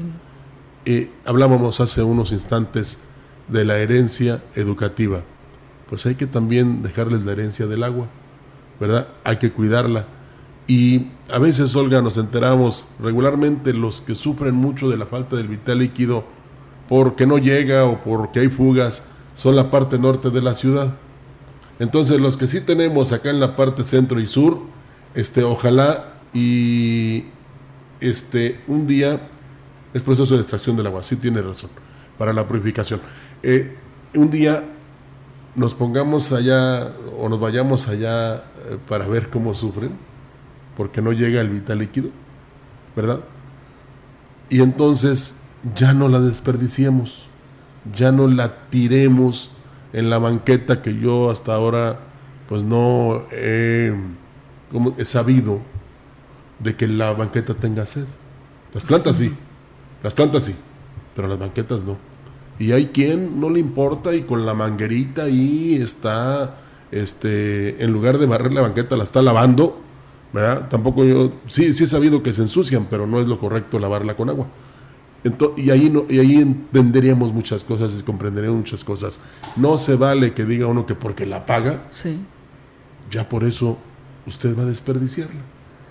Eh, hablábamos hace unos instantes de la herencia educativa. Pues hay que también dejarles la herencia del agua, ¿verdad? Hay que cuidarla. Y a veces, Olga, nos enteramos regularmente los que sufren mucho de la falta del vital líquido porque no llega o porque hay fugas, son la parte norte de la ciudad. Entonces, los que sí tenemos acá en la parte centro y sur, este, ojalá y este, un día es proceso de extracción del agua, sí tiene razón, para la purificación. Eh, un día nos pongamos allá o nos vayamos allá eh, para ver cómo sufren, porque no llega el vital líquido. ¿verdad? Y entonces ya no la desperdiciemos, ya no la tiremos en la banqueta que yo hasta ahora pues no como he sabido de que la banqueta tenga sed. Las plantas sí, las plantas sí, pero las banquetas no. Y hay quien no le importa y con la manguerita ahí está, este, en lugar de barrer la banqueta, la está lavando, ¿verdad? Tampoco yo, sí, sí he sabido que se ensucian, pero no es lo correcto lavarla con agua. y, ahí no, y ahí entenderíamos muchas cosas y comprenderíamos muchas cosas. No se vale que diga uno que porque la paga, ya por eso usted va a desperdiciarla.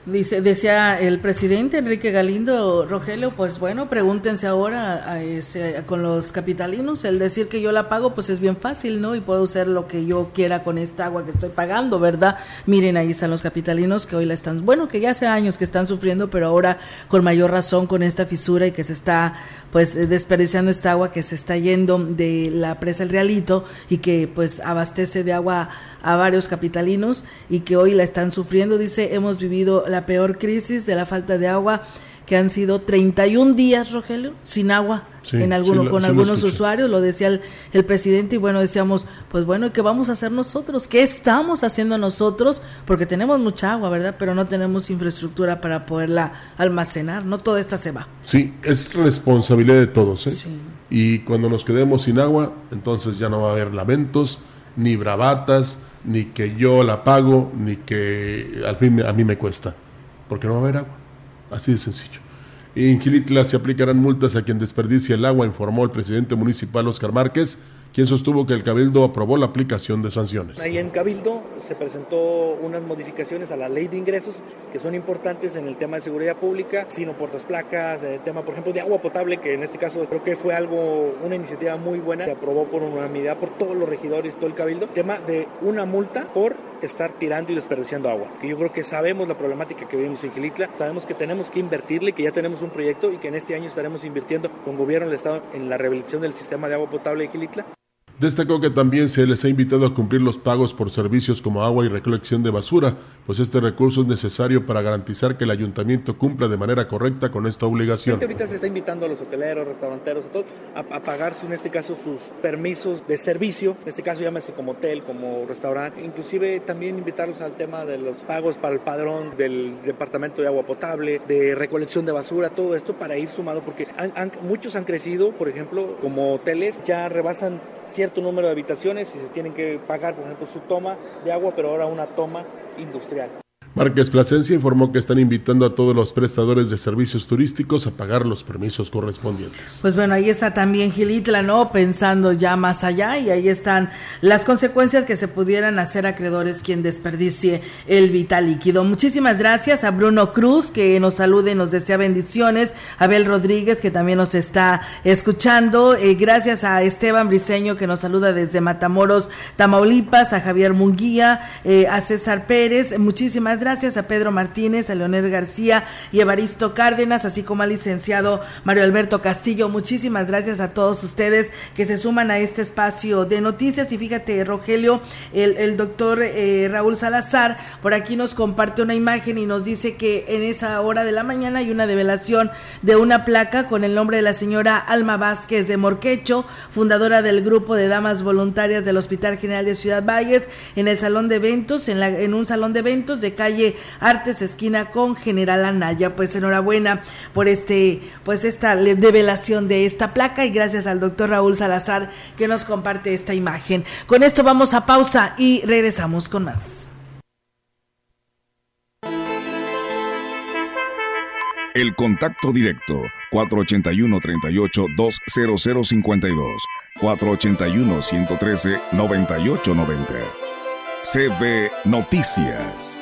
Dice, decía el presidente Enrique Galindo, Rogelio, pues bueno, pregúntense ahora a ese, con los capitalinos, el decir que yo la pago pues es bien fácil, ¿no? Y puedo hacer lo que yo quiera con esta agua que estoy pagando, ¿verdad? Miren, ahí están los capitalinos que hoy la están, bueno, que ya hace años que están sufriendo, pero ahora con mayor razón con esta fisura y que se está pues desperdiciando esta agua que se está yendo de la presa El Realito y que pues abastece de agua a varios capitalinos y que hoy la están sufriendo. Dice, hemos vivido la peor crisis de la falta de agua que han sido 31 días, Rogelio, sin agua en alguno, con algunos usuarios, lo decía el, presidente, y bueno, decíamos, pues bueno, ¿qué vamos a hacer nosotros? ¿Qué estamos haciendo nosotros? Porque tenemos mucha agua, ¿verdad? Pero no tenemos infraestructura para poderla almacenar, no toda esta se va. Sí, es responsabilidad de todos, ¿eh? Y cuando nos quedemos sin agua, entonces ya no va a haber lamentos, ni bravatas, ni que yo la pago, ni que al fin a mí me cuesta, porque no va a haber agua. Así de sencillo. En Gilitla se aplicarán multas a quien desperdicie el agua, informó el presidente municipal Oscar Márquez quien sostuvo que el Cabildo aprobó la aplicación de sanciones. Ahí en Cabildo se presentó unas modificaciones a la ley de ingresos que son importantes en el tema de seguridad pública, sino portas placas, el tema, por ejemplo, de agua potable, que en este caso creo que fue algo, una iniciativa muy buena, se aprobó por unanimidad por todos los regidores, todo el Cabildo, tema de una multa por estar tirando y desperdiciando agua, que yo creo que sabemos la problemática que vivimos en Gilitla, sabemos que tenemos que invertirle, que ya tenemos un proyecto y que en este año estaremos invirtiendo con gobierno del Estado en la rehabilitación del sistema de agua potable de Gilitla. Destacó que también se les ha invitado a cumplir los pagos por servicios como agua y recolección de basura, pues este recurso es necesario para garantizar que el ayuntamiento cumpla de manera correcta con esta obligación. Ahorita se está invitando a los hoteleros, restauranteros, a, a, pagar en este caso sus permisos de servicio, en este caso llámese como hotel, como restaurante, inclusive también invitarlos al tema de los pagos para el padrón del departamento de agua potable, de recolección de basura, todo esto para ir sumado, porque muchos han crecido, por ejemplo, como hoteles, ya rebasan cierto número de habitaciones y se tienen que pagar, por ejemplo, su toma de agua, pero ahora una toma industrial. Márquez Plasencia informó que están invitando a todos los prestadores de servicios turísticos a pagar los permisos correspondientes. Pues bueno, ahí está también Gilitla, ¿no? Pensando ya más allá y ahí están las consecuencias que se pudieran hacer acreedores quien desperdicie el vital líquido. Muchísimas gracias a Bruno Cruz que nos salude y nos desea bendiciones, Abel Rodríguez que también nos está escuchando, eh, gracias a Esteban Briseño que nos saluda desde Matamoros, Tamaulipas, a Javier Munguía, eh, a César Pérez, muchísimas gracias a Pedro Martínez, a Leonel García y Evaristo Cárdenas, así como al licenciado Mario Alberto Castillo. Muchísimas gracias a todos ustedes que se suman a este espacio de noticias. Y fíjate, Rogelio, el, doctor eh, Raúl Salazar por aquí nos comparte una imagen y nos dice que en esa hora de la mañana hay una develación de una placa con el nombre de la señora Alma Vázquez de Morquecho, fundadora del grupo de damas voluntarias del Hospital General de Ciudad Valles, en el salón de eventos, en, un salón de eventos de calle Artes esquina con General Anaya. Pues enhorabuena por este, pues esta develación de esta placa y gracias al doctor Raúl Salazar que nos comparte esta imagen. Con esto vamos a pausa y regresamos con más. El contacto directo 481 38 20052 481 113 9890 CB Noticias.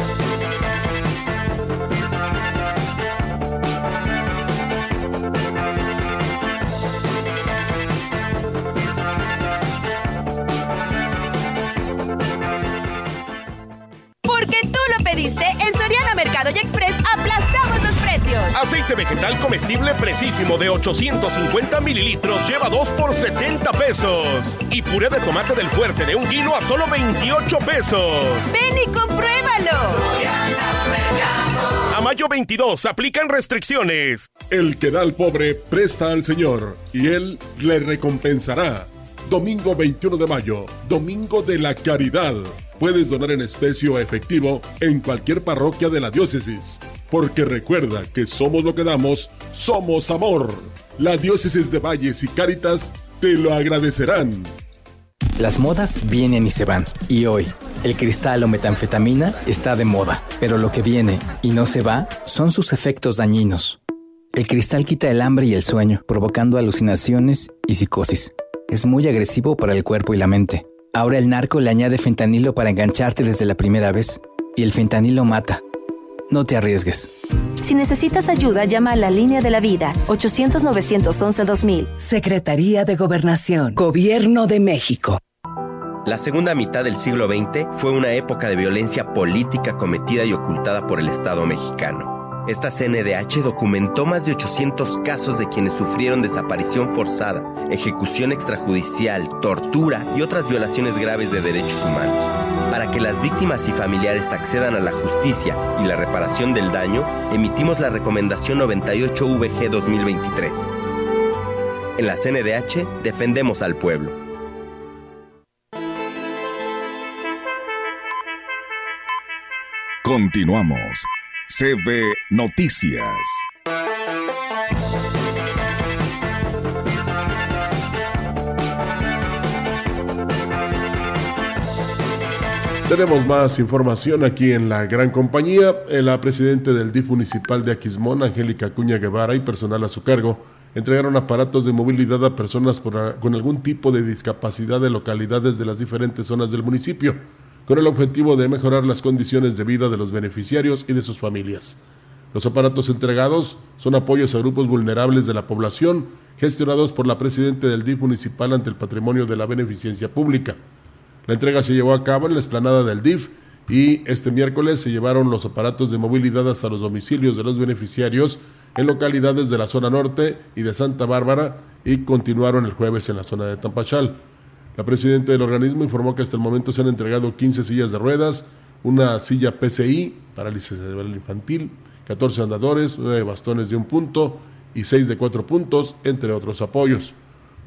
Aceite vegetal comestible precisísimo de 850 mililitros lleva 2 por 70 pesos. Y puré de tomate del fuerte de un kilo a solo 28 pesos. ¡Ven y compruébalo! A mayo 22 aplican restricciones. El que da al pobre presta al Señor y Él le recompensará. Domingo 21 de mayo, Domingo de la Caridad. Puedes donar en especie o efectivo en cualquier parroquia de la diócesis. Porque recuerda que somos lo que damos, somos amor. La diócesis de Valles y Cáritas te lo agradecerán. Las modas vienen y se van. Y hoy, el cristal o metanfetamina está de moda. Pero lo que viene y no se va son sus efectos dañinos. El cristal quita el hambre y el sueño, provocando alucinaciones y psicosis. Es muy agresivo para el cuerpo y la mente. Ahora el narco le añade fentanilo para engancharte desde la primera vez. Y el fentanilo mata. No te arriesgues. Si necesitas ayuda, llama a la línea de la vida 800-911-2000. Secretaría de Gobernación, Gobierno de México. La segunda mitad del siglo XX fue una época de violencia política cometida y ocultada por el Estado mexicano. Esta CNDH documentó más de 800 casos de quienes sufrieron desaparición forzada, ejecución extrajudicial, tortura y otras violaciones graves de derechos humanos. Para que las víctimas y familiares accedan a la justicia y la reparación del daño, emitimos la Recomendación 98VG 2023. En la CNDH defendemos al pueblo. Continuamos. CB Noticias. Tenemos más información aquí en la gran compañía. La presidenta del DIF municipal de Aquismón, Angélica Cuña Guevara, y personal a su cargo, entregaron aparatos de movilidad a personas con algún tipo de discapacidad de localidades de las diferentes zonas del municipio, con el objetivo de mejorar las condiciones de vida de los beneficiarios y de sus familias. Los aparatos entregados son apoyos a grupos vulnerables de la población, gestionados por la presidenta del DIF municipal ante el patrimonio de la beneficencia pública. La entrega se llevó a cabo en la explanada del DIF y este miércoles se llevaron los aparatos de movilidad hasta los domicilios de los beneficiarios en localidades de la zona norte y de Santa Bárbara y continuaron el jueves en la zona de Tampachal. La presidenta del organismo informó que hasta el momento se han entregado 15 sillas de ruedas, una silla PCI, parálisis cerebral infantil, 14 andadores, 9 bastones de un punto y 6 de 4 puntos, entre otros apoyos.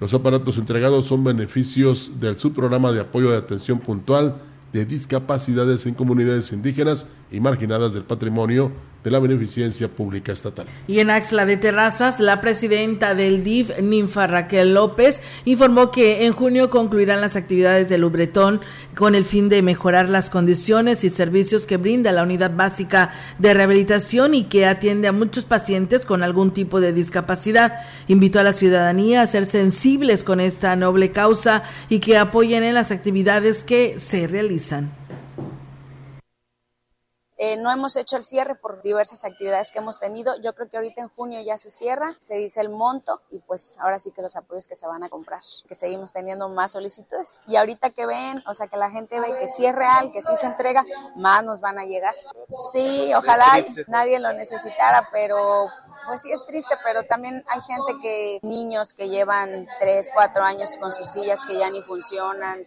Los aparatos entregados son beneficios del subprograma de apoyo de atención puntual de discapacidades en comunidades indígenas y marginadas del patrimonio de la beneficencia pública estatal. Y en Axla de Terrazas, la presidenta del DIF, Ninfa Raquel López, informó que en junio concluirán las actividades del Ubretón con el fin de mejorar las condiciones y servicios que brinda la unidad básica de rehabilitación y que atiende a muchos pacientes con algún tipo de discapacidad. Invitó a la ciudadanía a ser sensibles con esta noble causa y que apoyen en las actividades que se realizan. Eh, no hemos hecho el cierre por diversas actividades que hemos tenido. Yo creo que ahorita en junio ya se cierra, se dice el monto y pues ahora sí que los apoyos que se van a comprar, que seguimos teniendo más solicitudes. Y ahorita que ven, o sea, que la gente ve que sí es real, que sí se entrega, más nos van a llegar. Sí, ojalá nadie lo necesitara, pero pues sí es triste, pero también hay gente que, niños que llevan 3, 4 años con sus sillas que ya ni funcionan,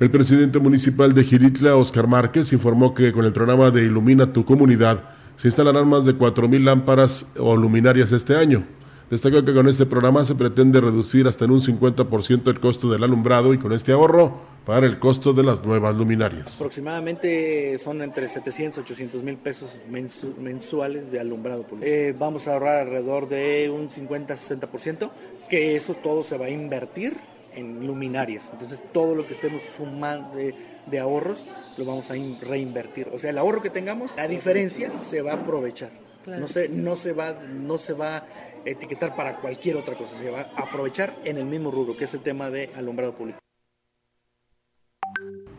El presidente municipal de Giritla, Oscar Márquez, informó que con el programa de Ilumina tu comunidad se instalarán más de 4.000 lámparas o luminarias este año. Destacó que con este programa se pretende reducir hasta en un 50% el costo del alumbrado y con este ahorro pagar el costo de las nuevas luminarias. Aproximadamente son entre 700 y 800 mil pesos mensu- mensuales de alumbrado. Eh, vamos a ahorrar alrededor de un 50-60%, que eso todo se va a invertir en luminarias. Entonces todo lo que estemos sumando de, de ahorros lo vamos a in- reinvertir. O sea, el ahorro que tengamos, la diferencia se va a aprovechar. Claro. No se, no se va, no se va a etiquetar para cualquier otra cosa, se va a aprovechar en el mismo rubro, que es el tema de alumbrado público.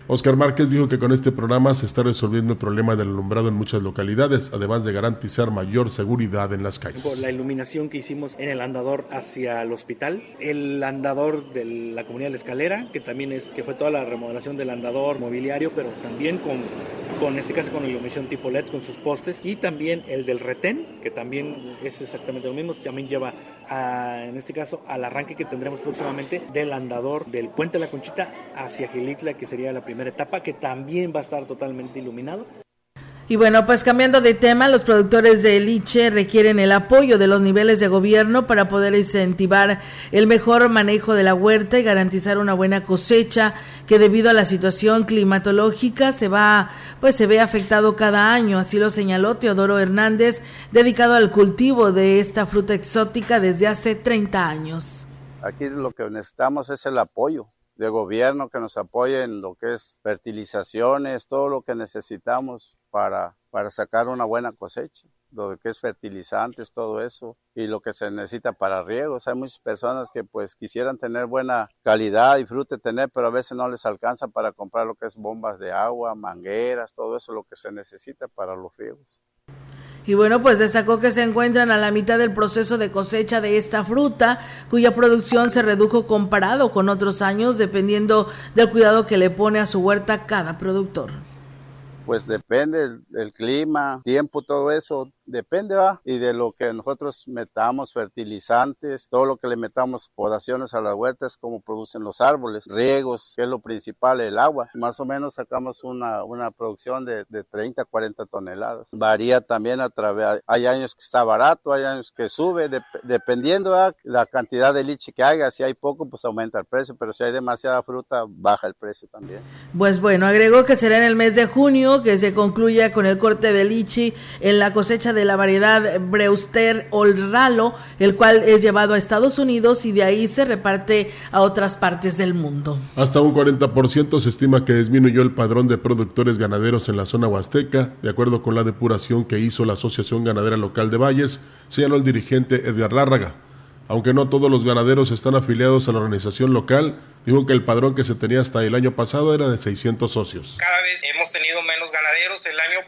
Oscar Márquez dijo que con este programa se está resolviendo el problema del alumbrado en muchas localidades, además de garantizar mayor seguridad en las calles. La iluminación que hicimos en el andador hacia el hospital, el andador de la comunidad de la escalera, que también es que fue toda la remodelación del andador mobiliario, pero también con con este caso con iluminación tipo LED con sus postes y también el del retén que también es exactamente lo mismo también lleva a, en este caso al arranque que tendremos próximamente del andador del puente de la Conchita hacia Gilitla que sería la primera etapa que también va a estar totalmente iluminado. Y bueno, pues cambiando de tema, los productores de liche requieren el apoyo de los niveles de gobierno para poder incentivar el mejor manejo de la huerta y garantizar una buena cosecha que debido a la situación climatológica se va pues se ve afectado cada año, así lo señaló Teodoro Hernández, dedicado al cultivo de esta fruta exótica desde hace 30 años. Aquí lo que necesitamos es el apoyo de gobierno que nos apoye en lo que es fertilizaciones, todo lo que necesitamos para, para sacar una buena cosecha, lo que es fertilizantes, todo eso, y lo que se necesita para riegos. Hay muchas personas que pues quisieran tener buena calidad y fruta tener, pero a veces no les alcanza para comprar lo que es bombas de agua, mangueras, todo eso, lo que se necesita para los riegos. Y bueno, pues destacó que se encuentran a la mitad del proceso de cosecha de esta fruta, cuya producción se redujo comparado con otros años, dependiendo del cuidado que le pone a su huerta cada productor. Pues depende del clima, tiempo, todo eso Depende, va, y de lo que nosotros metamos, fertilizantes, todo lo que le metamos, podaciones a las huertas, como producen los árboles, riegos, que es lo principal, el agua. Más o menos sacamos una, una producción de, de 30, 40 toneladas. Varía también a través, hay años que está barato, hay años que sube, dependiendo de la cantidad de liche que haya. Si hay poco, pues aumenta el precio, pero si hay demasiada fruta, baja el precio también. Pues bueno, agregó que será en el mes de junio que se concluya con el corte de lichi en la cosecha de la variedad Brewster Olralo, el cual es llevado a Estados Unidos y de ahí se reparte a otras partes del mundo. Hasta un 40% se estima que disminuyó el padrón de productores ganaderos en la zona huasteca, de acuerdo con la depuración que hizo la Asociación Ganadera Local de Valles, señaló el dirigente Edgar Lárraga. Aunque no todos los ganaderos están afiliados a la organización local, Dijo que el padrón que se tenía hasta el año pasado era de 600 socios. Cada vez hemos tenido. El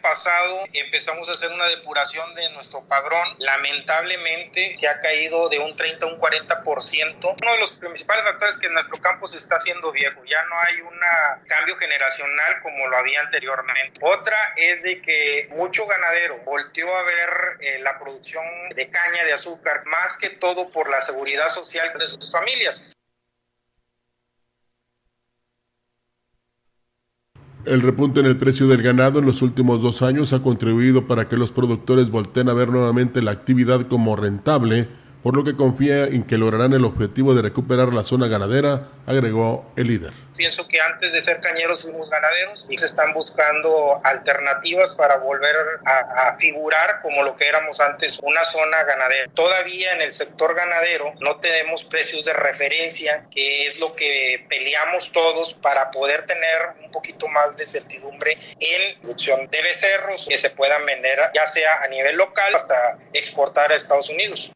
pasado empezamos a hacer una depuración de nuestro padrón. Lamentablemente se ha caído de un 30 a un 40%. Uno de los principales factores es que nuestro campo se está haciendo viejo. Ya no hay un cambio generacional como lo había anteriormente. Otra es de que mucho ganadero volteó a ver eh, la producción de caña de azúcar más que todo por la seguridad social de sus familias. El repunte en el precio del ganado en los últimos dos años ha contribuido para que los productores volteen a ver nuevamente la actividad como rentable por lo que confía en que lograrán el objetivo de recuperar la zona ganadera, agregó el líder. Pienso que antes de ser cañeros fuimos ganaderos y se están buscando alternativas para volver a, figurar como lo que éramos antes, una zona ganadera. Todavía en el sector ganadero no tenemos precios de referencia, que es lo que peleamos todos para poder tener un poquito más de certidumbre en producción de becerros que se puedan vender ya sea a nivel local hasta exportar a Estados Unidos.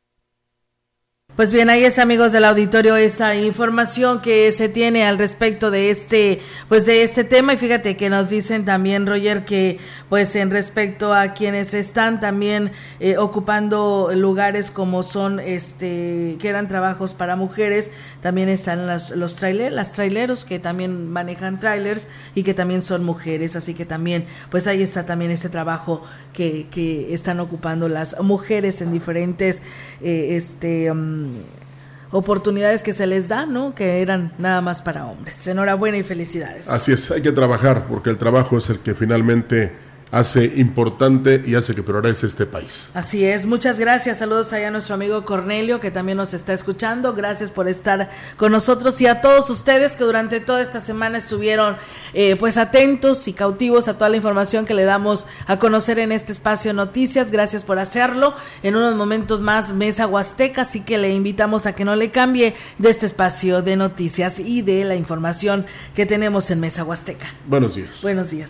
Pues bien, ahí es amigos del auditorio esta información que se tiene al respecto de este, pues de este tema. Y fíjate que nos dicen también Roger que pues en respecto a quienes están también eh, ocupando lugares como son este que eran trabajos para mujeres, también están las, los trailer, las traileros que también manejan trailers y que también son mujeres, así que también pues ahí está también este trabajo que, que están ocupando las mujeres en diferentes eh, este mm, oportunidades que se les dan, ¿no? Que eran nada más para hombres. Enhorabuena y felicidades. Así es, hay que trabajar porque el trabajo es el que finalmente hace importante y hace que progrese este país. Así es, muchas gracias. Saludos allá a nuestro amigo Cornelio que también nos está escuchando. Gracias por estar con nosotros y a todos ustedes que durante toda esta semana estuvieron eh, pues atentos y cautivos a toda la información que le damos a conocer en este espacio Noticias. Gracias por hacerlo. En unos momentos más Mesa Huasteca, así que le invitamos a que no le cambie de este espacio de noticias y de la información que tenemos en Mesa Huasteca. Buenos días. Buenos días.